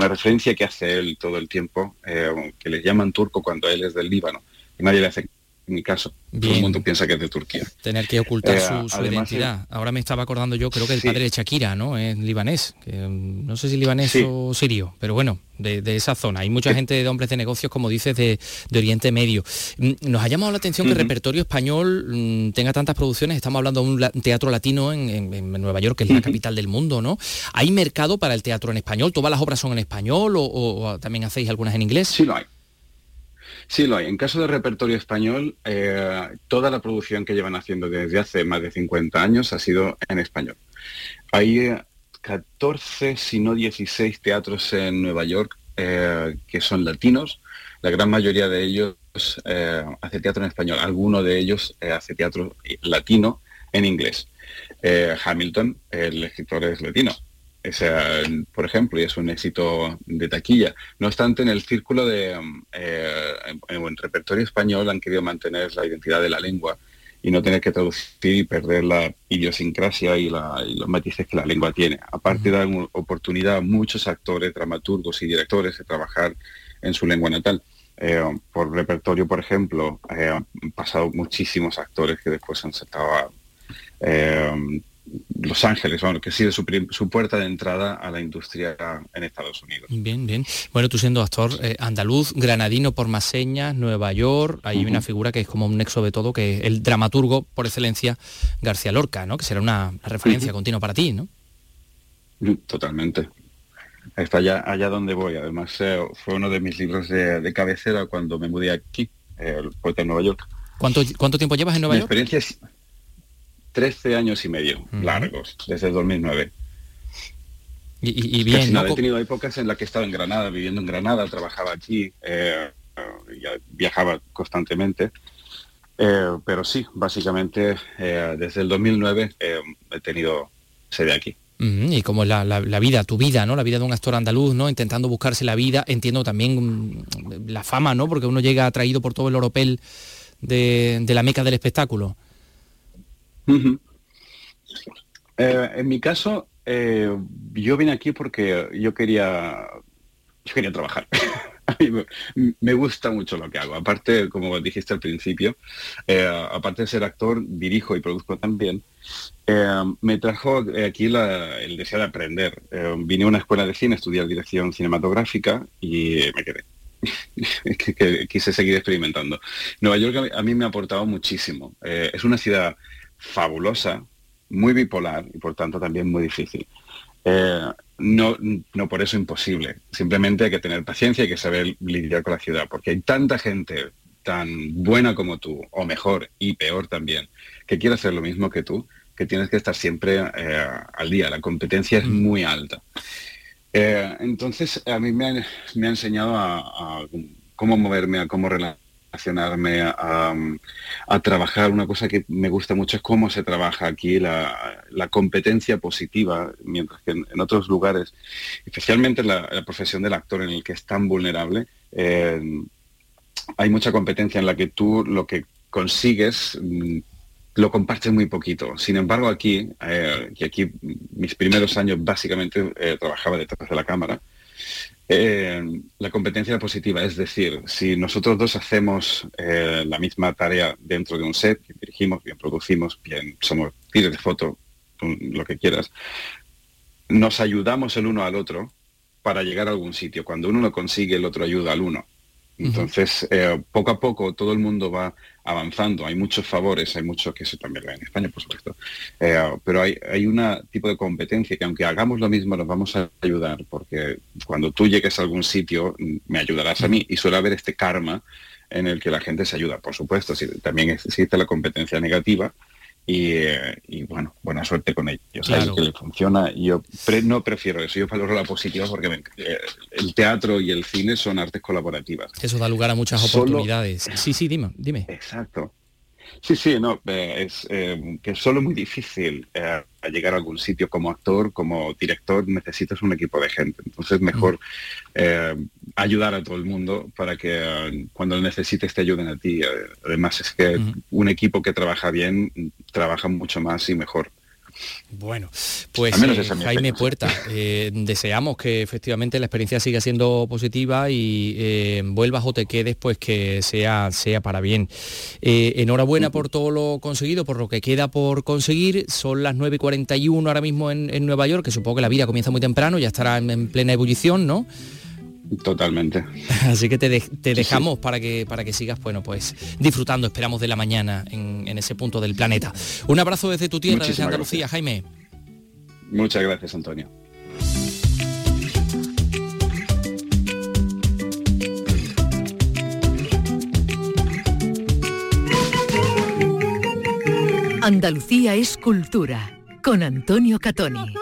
referencia que hace él todo el tiempo, que le llaman turco cuando él es del Líbano. Nadie le hace en mi caso. Todo el mundo piensa que es de Turquía.
Tener que ocultar eh, su, identidad. Ahora me estaba acordando yo, creo que el padre de Shakira, ¿no? Es libanés. Mm, no sé si libanés o sirio, pero bueno, de, esa zona. Hay mucha gente de hombres de negocios, como dices, de, Oriente Medio. Mm, nos ha llamado la atención que el repertorio español mm, tenga tantas producciones. Estamos hablando de un teatro latino en, Nueva York, que es la capital del mundo, ¿no? ¿Hay mercado para el teatro en español? ¿Todas las obras son en español o, o también hacéis algunas en inglés?
Sí, lo hay. Sí, lo hay. En caso de repertorio español, eh, toda la producción que llevan haciendo desde hace más de 50 años ha sido en español. Hay 14, eh, si no 16 teatros en Nueva York eh, que son latinos. La gran mayoría de ellos hace teatro en español. Alguno de ellos hace teatro latino en inglés. Hamilton, el escritor es latino por ejemplo, y es un éxito de taquilla. No obstante, en el círculo de, eh, en, repertorio español han querido mantener la identidad de la lengua y no tener que traducir y perder la idiosincrasia y, los matices que la lengua tiene. Aparte, de dar oportunidad a muchos actores, dramaturgos y directores de trabajar en su lengua natal. Eh, por repertorio, por ejemplo, eh, han pasado muchísimos actores que después han saltado a los Ángeles, bueno, que ha sido su, puerta de entrada a la industria en Estados Unidos.
Bien, bien. Bueno, tú siendo actor eh, andaluz, granadino por más señas, Nueva York, hay una figura que es como un nexo de todo, que es el dramaturgo por excelencia García Lorca, ¿no? Que será una, referencia continua para ti, ¿no?
Mm, totalmente. Está allá, allá donde voy. Además, eh, fue uno de mis libros de, cabecera cuando me mudé aquí, eh, el poeta en Nueva York.
¿Cuánto, ¿Cuánto tiempo llevas en Nueva York?
experiencia 13 años y medio largos, desde el 2009.
Y, bien,
¿no? He tenido épocas en las que estaba en Granada, viviendo en Granada, trabajaba aquí, eh, viajaba constantemente. Eh, pero sí, básicamente eh, desde el 2009 he tenido sede aquí.
Y como es la, vida, tu vida, ¿no? La vida de un actor andaluz, ¿no? Intentando buscarse la vida. Entiendo también mm, la fama, ¿no? Porque uno llega atraído por todo el oropel de, de la meca del espectáculo.
Eh, en mi caso, eh, yo vine aquí porque yo quería, yo quería trabajar. me, gusta mucho lo que hago. Aparte, como dijiste al principio, eh, aparte de ser actor, dirijo y produzco también. me trajo aquí el deseo de aprender. vine a una escuela de cine, a estudiar dirección cinematográfica y me quedé. quise seguir experimentando. Nueva York a mí me ha aportado muchísimo. es una ciudad fabulosa, muy bipolar y por tanto también muy difícil. Eh, no, no por eso imposible, simplemente hay que tener paciencia y que saber lidiar con la ciudad, porque hay tanta gente tan buena como tú, o mejor y peor también, que quiere hacer lo mismo que tú, que tienes que estar siempre eh, al día. La competencia es mm. muy alta. Eh, entonces, a mí me ha, enseñado a, a, cómo moverme, a cómo relacionarme a, trabajar. Una cosa que me gusta mucho es cómo se trabaja aquí la, competencia positiva, mientras que en, otros lugares, especialmente la, la, profesión del actor en el que es tan vulnerable, eh, hay mucha competencia en la que tú lo que consigues mm, lo compartes muy poquito. Sin embargo, aquí, eh, y aquí mis primeros años básicamente eh, trabajaba detrás de la cámara, eh, la competencia positiva, es decir, si nosotros dos hacemos eh, la misma tarea dentro de un set, bien dirigimos, bien producimos, bien somos tires de foto, lo que quieras, nos ayudamos el uno al otro para llegar a algún sitio. Cuando uno lo consigue, el otro ayuda al uno. Entonces, eh, poco a poco todo el mundo va avanzando. Hay muchos favores, hay muchos que eso también en España, por supuesto. Eh, pero hay, hay un tipo de competencia que aunque hagamos lo mismo, nos vamos a ayudar, porque cuando tú llegues a algún sitio, me ayudarás a mí. Y suele haber este karma en el que la gente se ayuda. Por supuesto, si, también existe la competencia negativa, y, bueno, buena suerte con ellos. Claro. que le funciona. Yo no prefiero eso, yo valoro la positiva porque eh, el teatro y el cine son artes colaborativas.
Eso da lugar a muchas oportunidades. Sí, sí, dime, dime.
Exacto. Sí, sí, no, eh, es eh, que es solo muy difícil eh, llegar a algún sitio como actor, como director, necesitas un equipo de gente. Entonces mejor ayudar a todo el mundo para que cuando necesites te ayuden a ti. Además es que un equipo que trabaja bien trabaja mucho más y mejor.
Bueno, pues eh, Jaime Puerta, eh, deseamos que efectivamente la experiencia siga siendo positiva y eh, vuelvas o te quedes, pues que sea, sea para bien. enhorabuena por todo lo conseguido, por lo que queda por conseguir. Son las 9.41 ahora mismo en, Nueva York, que supongo que la vida comienza muy temprano, ya estará en plena ebullición, ¿no?
Totalmente.
Así que te, dejamos para que para que sigas, bueno, pues disfrutando, esperamos de la mañana en, ese punto del planeta. Un abrazo desde tu tierra, desde Andalucía, Jaime.
Muchas gracias, Antonio.
Andalucía es cultura, con Antonio Catoni.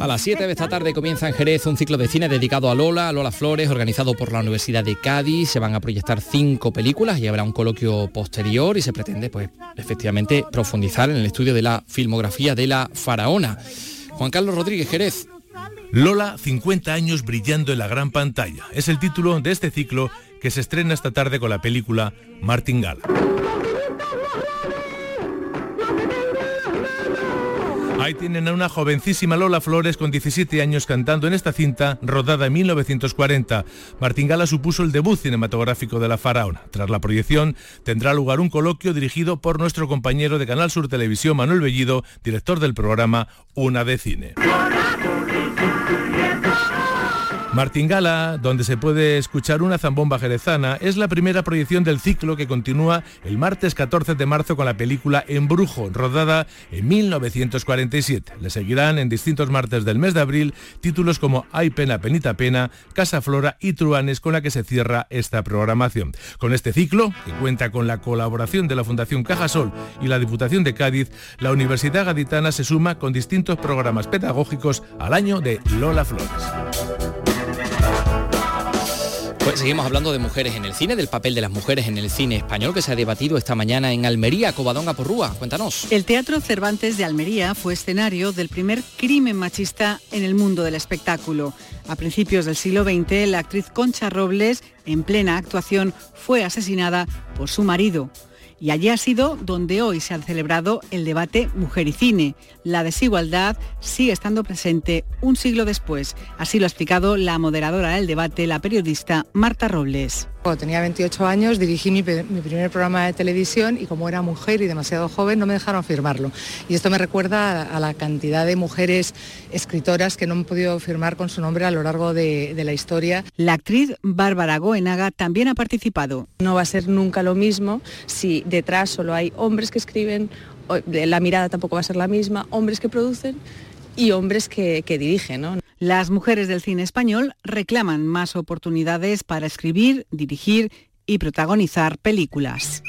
A las 7 de esta tarde comienza en Jerez un ciclo de cine dedicado a Lola, a Lola Flores, organizado por la Universidad de Cádiz. Se van a proyectar cinco películas y habrá un coloquio posterior y se pretende, pues, efectivamente, profundizar en el estudio de la filmografía de la faraona. Juan Carlos Rodríguez Jerez,
Lola, 50 años brillando en la gran pantalla. Es el título de este ciclo que se estrena esta tarde con la película Martingala. Ahí tienen a una jovencísima Lola Flores con 17 años cantando en esta cinta rodada en 1940. Martingala supuso el debut cinematográfico de la faraona. Tras la proyección tendrá lugar un coloquio dirigido por nuestro compañero de Canal Sur Televisión Manuel Bellido, director del programa Una de Cine. Martingala, donde se puede escuchar una zambomba jerezana, es la primera proyección del ciclo que continúa el martes 14 de marzo con la película Embrujo, rodada en 1947. Le seguirán en distintos martes del mes de abril títulos como Hay pena, penita pena, Casa Flora y Truanes con la que se cierra esta programación. Con este ciclo, que cuenta con la colaboración de la Fundación Cajasol y la Diputación de Cádiz, la Universidad Gaditana se suma con distintos programas pedagógicos al año de Lola Flores.
Pues seguimos hablando de mujeres en el cine, del papel de las mujeres en el cine español que se ha debatido esta mañana en Almería, Covadonga Porrúa. Cuéntanos.
El Teatro Cervantes de Almería fue escenario del primer crimen machista en el mundo del espectáculo. A principios del siglo XX, la actriz Concha Robles, en plena actuación, fue asesinada por su marido. Y allí ha sido donde hoy se ha celebrado el debate Mujer y Cine. La desigualdad sigue estando presente un siglo después. Así lo ha explicado la moderadora del debate, la periodista Marta Robles.
Cuando tenía 28 años dirigí mi, mi, primer programa de televisión y como era mujer y demasiado joven no me dejaron firmarlo. Y esto me recuerda a, a la cantidad de mujeres escritoras que no han podido firmar con su nombre a lo largo de, de la historia.
La actriz Bárbara Goenaga también ha participado.
No va a ser nunca lo mismo si detrás solo hay hombres que escriben, la mirada tampoco va a ser la misma, hombres que producen y hombres que, que dirigen. ¿no?
Las mujeres del cine español reclaman más oportunidades para escribir, dirigir y protagonizar películas.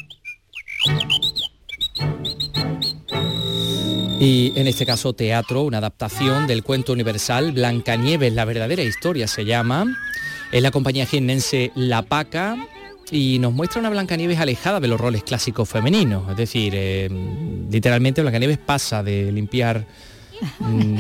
Y en este caso teatro, una adaptación del cuento universal Blancanieves, la verdadera historia se llama. Es la compañía jiennense La Paca y nos muestra una Blancanieves alejada de los roles clásicos femeninos. Es decir, eh, literalmente Blancanieves pasa de limpiar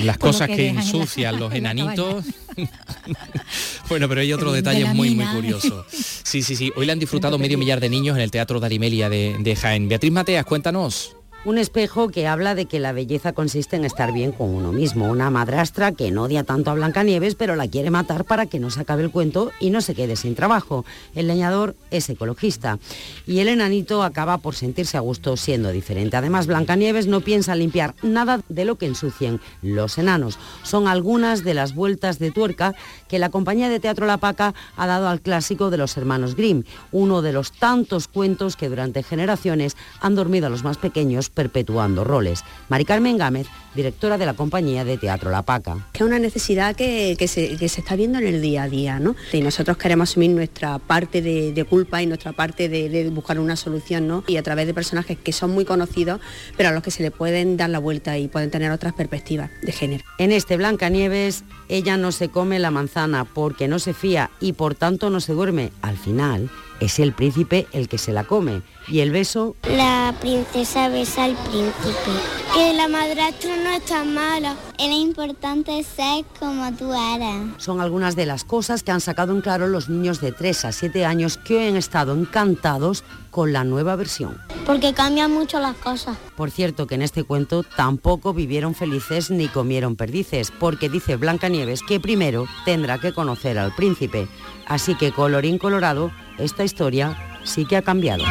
las cosas que, que ensucian los enanitos. bueno, pero hay otro detalle de muy, muy curioso. Sí, sí, sí. Hoy le han disfrutado medio millar de niños en el Teatro Darimelia de, de Jaén. Beatriz Mateas, cuéntanos.
Un espejo que habla de que la belleza consiste en estar bien con uno mismo. Una madrastra que no odia tanto a Blancanieves, pero la quiere matar para que no se acabe el cuento y no se quede sin trabajo. El leñador es ecologista. Y el enanito acaba por sentirse a gusto siendo diferente. Además, Blancanieves no piensa limpiar nada de lo que ensucien los enanos. Son algunas de las vueltas de tuerca que la compañía de teatro La Paca ha dado al clásico de los hermanos Grimm, uno de los tantos cuentos que durante generaciones han dormido a los más pequeños perpetuando roles. Mari Carmen Gámez, directora de la compañía de Teatro La Paca.
Es una necesidad que, que, se, que, se, está viendo en el día a día, ¿no? Y nosotros queremos asumir nuestra parte de, de culpa y nuestra parte de, de, buscar una solución, ¿no? Y a través de personajes que son muy conocidos, pero a los que se le pueden dar la vuelta y pueden tener otras perspectivas de género.
En este Blancanieves, ella no se come la manzana porque no se fía y por tanto no se duerme. Al final, es el príncipe el que se la come. ¿Y el beso?
La princesa besa al príncipe. Que la madrastra no es tan mala. Era importante ser como tú eres.
Son algunas de las cosas que han sacado en claro los niños de 3 a 7 años que hoy han estado encantados con la nueva versión.
Porque cambian mucho las cosas.
Por cierto que en este cuento tampoco vivieron felices ni comieron perdices, porque dice Blancanieves que primero tendrá que conocer al príncipe. Así que colorín colorado, esta historia sí que ha cambiado.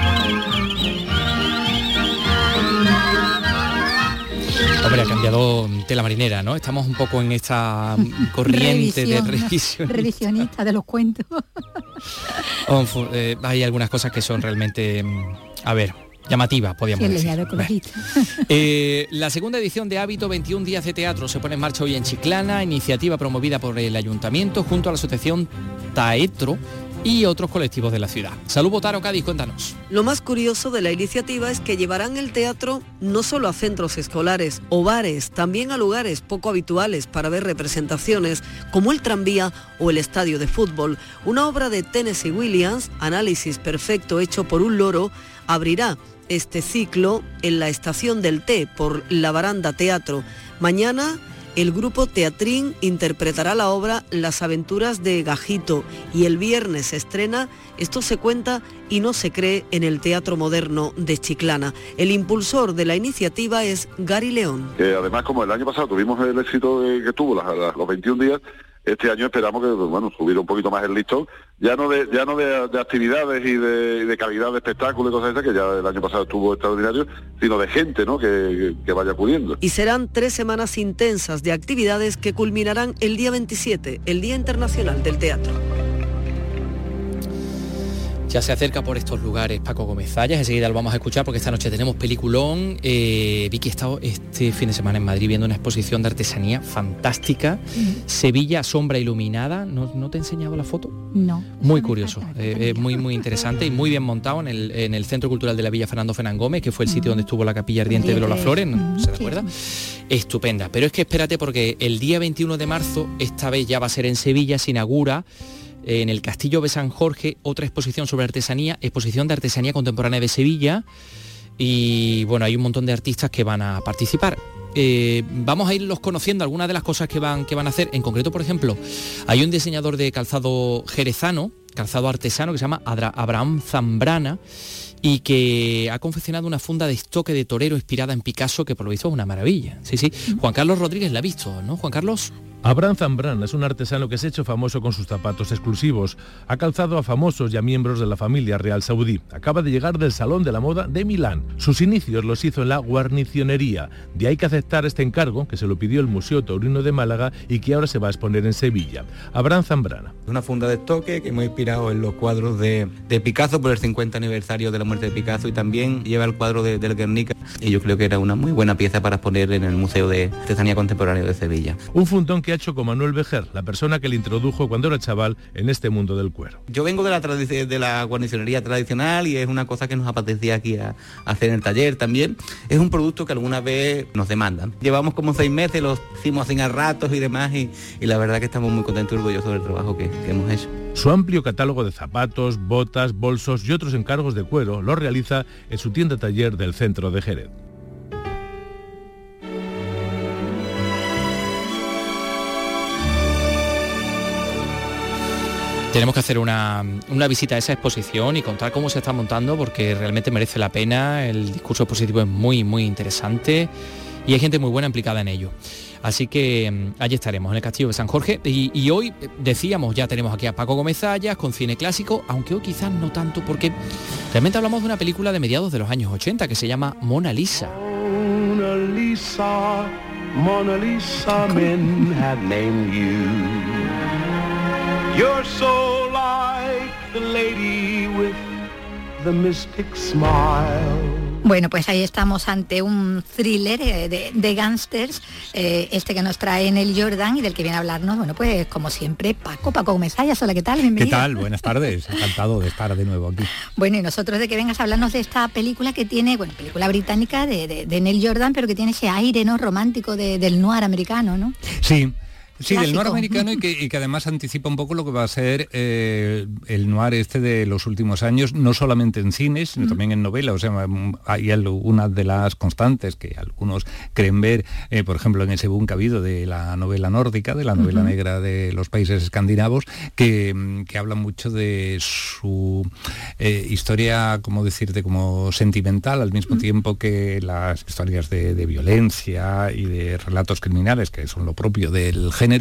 Hombre, ha cambiado tela marinera, ¿no? Estamos un poco en esta corriente Revisión, de revisión.
Revisionista de los cuentos.
Oh, eh, hay algunas cosas que son realmente, a ver, llamativa, podríamos
sí,
decir. Eh, la segunda edición de Hábito 21 días de teatro se pone en marcha hoy en Chiclana, iniciativa promovida por el ayuntamiento junto a la asociación Taetro y otros colectivos de la ciudad. Salud Botaro Cádiz, cuéntanos.
Lo más curioso de la iniciativa es que llevarán el teatro no solo a centros escolares o bares, también a lugares poco habituales para ver representaciones como el tranvía o el estadio de fútbol. Una obra de Tennessee Williams, análisis perfecto hecho por un loro, abrirá este ciclo en la estación del Té por la Baranda Teatro. Mañana el grupo Teatrín interpretará la obra Las aventuras de Gajito y el viernes se estrena Esto se cuenta y no se cree en el Teatro Moderno de Chiclana. El impulsor de la iniciativa es Gary León.
Además, como el año pasado tuvimos el éxito que tuvo los 21 días, este año esperamos que bueno subiera un poquito más el listón ya no de ya no de, de actividades y de, de, calidad de espectáculo y cosas esas que ya el año pasado estuvo extraordinario sino de gente no que, que, vaya acudiendo
y serán tres semanas intensas de actividades que culminarán el día 27 el día internacional del teatro
ya se acerca por estos lugares Paco Gómez Zayas, enseguida lo vamos a escuchar porque esta noche tenemos peliculón. Eh, Vicky ha estado este fin de semana en Madrid viendo una exposición de artesanía fantástica. Mm. Sevilla, sombra iluminada. ¿No, ¿No, te he enseñado la foto?
No.
Muy curioso, eh, muy muy interesante y muy bien montado en el, en el, Centro Cultural de la Villa Fernando Fernán Gómez, que fue el sitio donde estuvo la capilla ardiente de Lola Flores. ¿se recuerda? Estupenda. Pero es que espérate porque el día 21 de marzo, esta vez ya va a ser en Sevilla, se inaugura en el Castillo de San Jorge, otra exposición sobre artesanía, exposición de artesanía contemporánea de Sevilla. Y bueno, hay un montón de artistas que van a participar. Eh, vamos a irlos conociendo algunas de las cosas que van, que van a hacer. En concreto, por ejemplo, hay un diseñador de calzado jerezano, calzado artesano, que se llama Abraham Zambrana, y que ha confeccionado una funda de estoque de torero inspirada en Picasso, que por lo visto es una maravilla. Sí, sí. Juan Carlos Rodríguez la ha visto, ¿no? Juan Carlos.
Abraham Zambrana es un artesano que se ha hecho famoso con sus zapatos exclusivos. Ha calzado a famosos y a miembros de la familia real saudí. Acaba de llegar del Salón de la Moda de Milán. Sus inicios los hizo en la guarnicionería. De ahí que aceptar este encargo, que se lo pidió el Museo Taurino de Málaga y que ahora se va a exponer en Sevilla. Abraham Zambrana.
Una funda de estoque que hemos inspirado en los cuadros de, Picasso por el 50 aniversario de la muerte de Picasso y también lleva el cuadro de, del Guernica. Y yo creo que era una muy buena pieza para exponer en el Museo de Artesanía Contemporánea de Sevilla.
Un fundón que ha hecho con Manuel Bejer, la persona que le introdujo cuando era chaval en este mundo del cuero.
Yo vengo de la, de la guarnicionería tradicional y es una cosa que nos apetecía aquí a, hacer en el taller también. Es un producto que alguna vez nos demandan. Llevamos como seis meses, lo hicimos sin a ratos y demás y, la verdad que estamos muy contentos y orgullosos del trabajo que, que hemos hecho.
Su amplio catálogo de zapatos, botas, bolsos y otros encargos de cuero lo realiza en su tienda taller del centro de Jerez.
Tenemos que hacer una, visita a esa exposición y contar cómo se está montando porque realmente merece la pena, el discurso expositivo es muy, muy interesante y hay gente muy buena implicada en ello. Así que mm, allí estaremos, en el Castillo de San Jorge. Y, hoy, eh, decíamos, ya tenemos aquí a Paco Gómez con cine clásico, aunque hoy quizás no tanto porque realmente hablamos de una película de mediados de los años 80 que se llama Mona Lisa. Mona Lisa, Mona Lisa, You're so like the lady
with the mystic smile. Bueno, pues ahí estamos ante un thriller eh, de, de gángsters, eh, este que nos trae en el Jordan y del que viene a hablarnos, bueno, pues como siempre, Paco, Paco Gómez hola, ¿qué tal?
Bienvenido. ¿Qué tal? Buenas tardes, encantado de estar de nuevo aquí.
Bueno, y nosotros de que vengas a hablarnos de esta película que tiene, bueno, película británica de, de, de Neil Jordan, pero que tiene ese aire, ¿no?, romántico del noir americano, ¿no?
Sí, Sí, del noir americano y que, además anticipa un poco lo que va a ser eh, el noir este de los últimos años, no solamente en cines, sino también en novela. O sea, hay una de las constantes que algunos creen ver, eh, por ejemplo, en ese boom que ha habido de la novela nórdica, de la novela negra de los países escandinavos, que, que habla mucho de su eh, historia, como decirte, como sentimental, al mismo tiempo que las historias de, de violencia y de relatos criminales, que son lo propio del género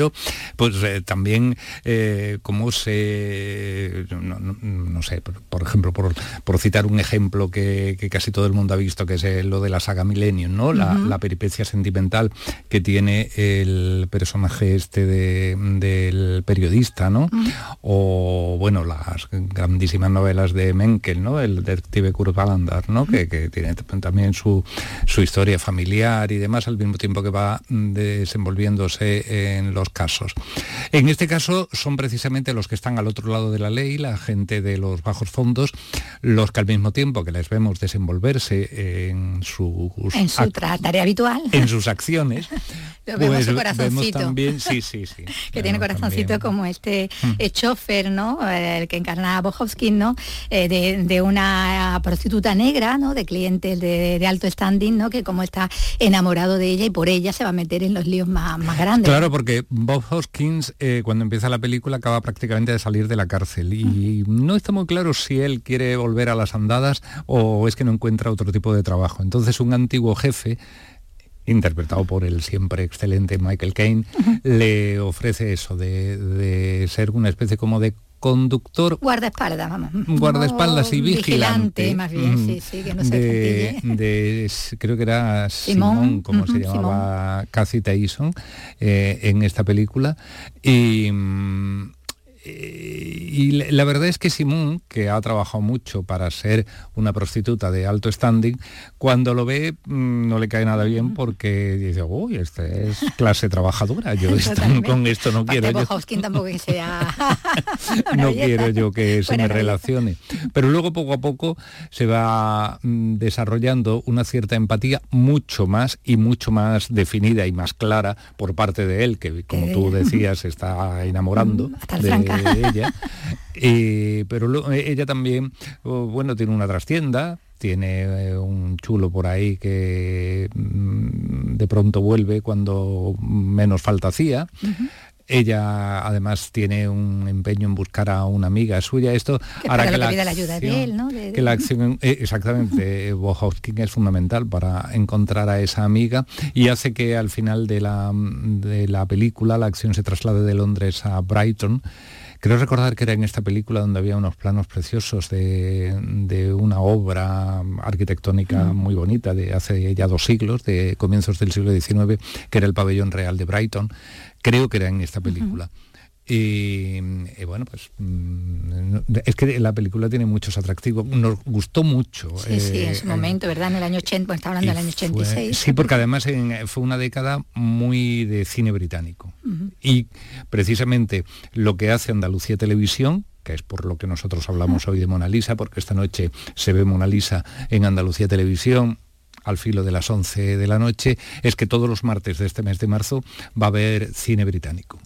pues eh, también eh, como se, no, sé, por, ejemplo, por, citar un ejemplo que, casi todo el mundo ha visto, que es eh, lo de la saga Millennium, ¿no? La, peripecia sentimental que tiene el personaje este del periodista, ¿no? O, bueno, las grandísimas novelas de Menkel, ¿no? El detective Kurt Wallander, ¿no? que, tiene también su, su historia familiar y demás, al mismo tiempo que va desenvolviéndose en los casos. En este caso son precisamente los que están al otro lado de la ley, la gente de los bajos fondos, los que al mismo tiempo que les vemos desenvolverse en su,
en su tarea habitual,
en sus acciones,
vemos su pues corazoncito.
también, sí, sí, sí.
que tiene corazoncito como este hmm. eh, chofer, ¿no? El que encarna a Bohovsky, ¿no? Eh, de, una prostituta negra, ¿no? De clientes de, alto standing, ¿no? Que como está enamorado de ella y por ella se va a meter en los líos más, más grandes.
Claro, porque Bob Hoskins, eh, cuando empieza la película, acaba prácticamente de salir de la cárcel y no está muy claro si él quiere volver a las andadas o es que no encuentra otro tipo de trabajo. Entonces un antiguo jefe interpretado por el siempre excelente Michael Caine, le ofrece eso de, ser una especie como de conductor
guardaespaldas vamos
guardaespaldas y vigilante,
más bien sí, sí, que no se
de, creo que era Simón, como se llamaba Cathy Tyson eh, en esta película. Y mm, y la verdad es que Simón, que ha trabajado mucho para ser una prostituta de alto standing, cuando lo ve mm, no le cae nada bien porque dice, uy, esta es clase trabajadora, yo con esto no quiero. Yo.
tampoco que sea
no quiero yo que se me relacione. Pero luego poco a poco se va mm, desarrollando una cierta empatía mucho más y mucho más definida y más clara por parte de él, que como tú decías está enamorando. De ella. Eh, pero ella también, oh, bueno, tiene una trastienda, tiene eh, un chulo por ahí que mm, de pronto vuelve cuando menos falta hacía. Ella además tiene un empeño en buscar a una amiga suya. Esto
hará que, la, ayuda de él, ¿no?
que la acción, eh, exactamente, Bob es fundamental para encontrar a esa amiga y hace que al final de la, de la película la acción se traslade de Londres a Brighton Creo recordar que era en esta película donde había unos planos preciosos de, una obra arquitectónica muy bonita de hace ya dos siglos, de comienzos del siglo XIX, que era el pabellón real de Brighton. Creo que era en esta película. Y, bueno, pues mm, es que la película tiene muchos atractivos. Nos gustó mucho.
Sí, sí, en su eh, momento, ¿verdad? En el año 80, pues está hablando del año 86.
sí, porque además fue una década muy de cine británico. Y precisamente lo que hace Andalucía Televisión, que es por lo que nosotros hablamos hoy de Mona Lisa, porque esta noche se ve Mona Lisa en Andalucía Televisión, al filo de las 11 de la noche, es que todos los martes de este mes de marzo va a haber cine británico.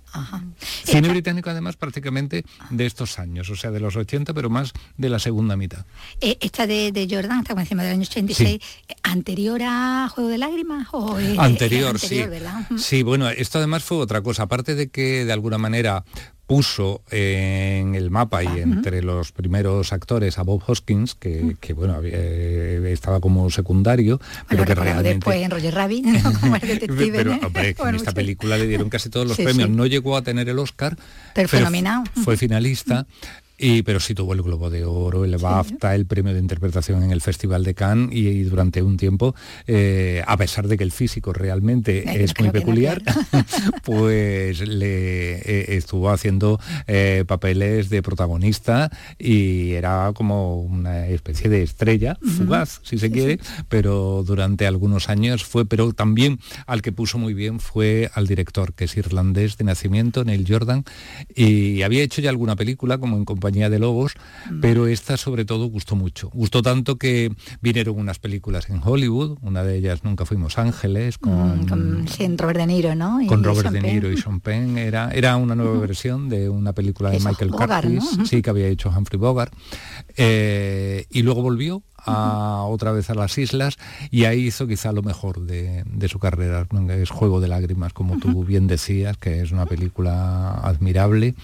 Cine británico además prácticamente de estos años, o sea, de los 80, pero más de la segunda mitad.
Eh, ¿Esta de, Jordan, está encima del año 86, anterior a Juego de Lágrimas? O
anterior, sí. Sí, bueno, esto además fue otra cosa, aparte de que de alguna manera puso en el mapa y entre los primeros actores a Bob Hoskins, que, bueno, eh, estaba como secundario, pero que realmente...
después en Roger Rabbit, como el detective.
pero, hombre, en esta película le dieron casi todos los premios. No llegó a tener el Oscar,
pero, fue nominado.
Fue finalista. Y, pero sí tuvo el Globo de Oro, el BAFTA, el premio de interpretación en el Festival de Cannes y, durante un tiempo, eh, a pesar de que el físico realmente es muy peculiar, pues le eh, estuvo haciendo eh, papeles de protagonista y era como una especie de estrella, fugaz, si se quiere, pero durante algunos años fue, pero también al que puso muy bien fue al director, que es irlandés de nacimiento, Neil Jordan, y había hecho ya alguna película como en compañía de lobos, mm. pero esta sobre todo gustó mucho. Gustó tanto que vinieron unas películas en Hollywood, una de ellas Nunca Fuimos Ángeles, con,
mm, Robert De Niro, ¿no?
con Robert De Niro y Sean Penn. Era, era una nueva versión de una película de Michael Curtis, sí, que había hecho Humphrey Bogart. Eh, y luego volvió a, otra vez a las islas y ahí hizo quizá lo mejor de, su carrera. Es Juego de Lágrimas, como tú bien decías, que es una película admirable.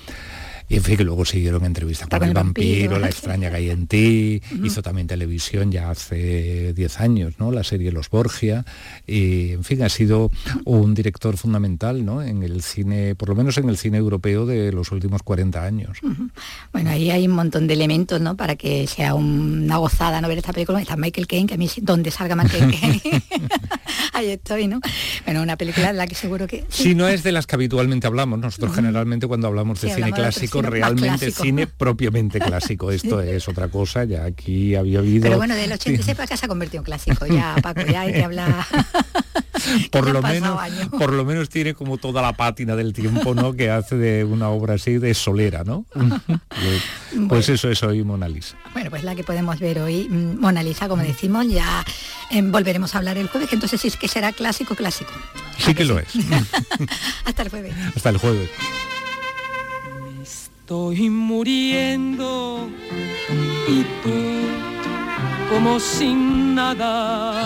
Y en fin, que luego siguieron entrevistas con, el, vampiro, La extraña que hay en ti, hizo también televisión ya hace 10 años, ¿no? La serie Los Borgia, y en fin, ha sido un director fundamental, ¿no? En el cine, por lo menos en el cine europeo de los últimos 40 años.
Bueno, ahí hay un montón de elementos, ¿no? Para que sea una gozada no ver esta película. Está Michael Caine, que a mí donde salga Michael Caine, ahí estoy, ¿no? Bueno, una película en la que seguro que...
Si no es de las que habitualmente hablamos, nosotros generalmente cuando hablamos de cine clásico realmente cine propiamente clásico. Esto es otra cosa, ya aquí había habido...
Pero bueno, del 86 para acá se ha convertido en clásico, ya Paco, ya hay que hablar...
por lo menos por lo menos tiene como toda la pátina del tiempo no que hace de una obra así de solera no pues, eso es hoy Mona Lisa.
Bueno pues la que podemos ver hoy mm, Mona Lisa como decimos ya em, volveremos a hablar el jueves que entonces sí es que será clásico clásico.
Sí que lo es.
Hasta el jueves.
Hasta el jueves
estoy muriendo y tú como sin nada.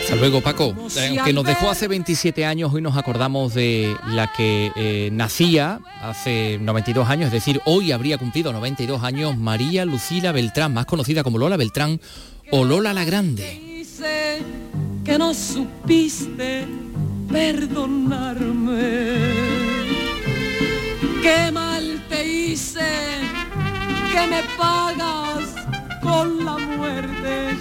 Hasta luego, Paco. Eh, aunque nos dejó hace 27 años, hoy nos acordamos de la que eh, nacía hace 92 años, es decir, hoy habría cumplido 92 años María Lucila Beltrán, más conocida como Lola Beltrán o Lola la Grande.
Que no supiste perdonarme qué mal te hice, que me pagas con la muerte.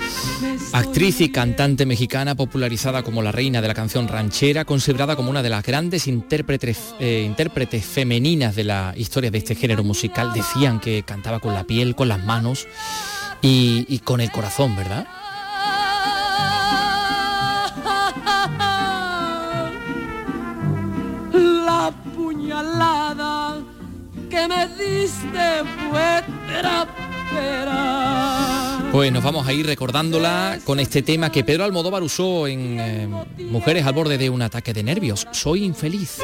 Actriz y cantante mexicana popularizada como la reina de la canción ranchera, considerada como una de las grandes intérpretes, eh, intérpretes femeninas de la historia de este género musical, decían que cantaba con la piel, con las manos y, y con el corazón, ¿verdad?
que me diste fue.
Pues nos vamos a ir recordándola con este tema que Pedro Almodóvar usó en eh, Mujeres al borde de un ataque de nervios. Soy infeliz.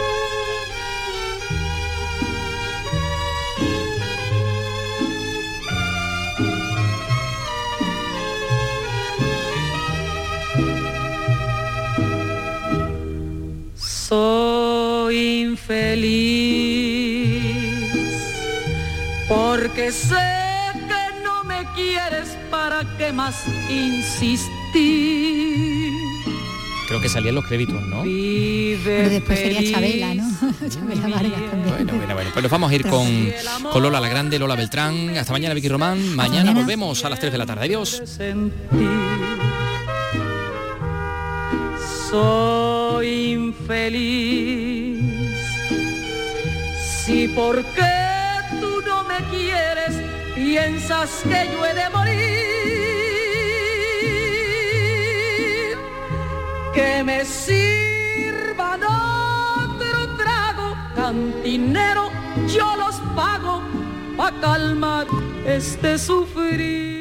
Soy infeliz porque sé que no me quieres para qué más insistir.
Creo que salían los créditos, ¿no?
Pero después sería Chabela, ¿no? Chabela Vargas también.
Bueno, bueno, bueno. Pues nos vamos a ir con, con Lola la Grande, Lola Beltrán. Hasta mañana, Vicky Román. Mañana,
mañana.
volvemos a las 3 de la tarde. Adiós.
Soy infeliz. Si no me quieres, piensas que yo he de morir. Que me sirvan otro trago, cantinero, yo los pago pa' calmar este sufrir.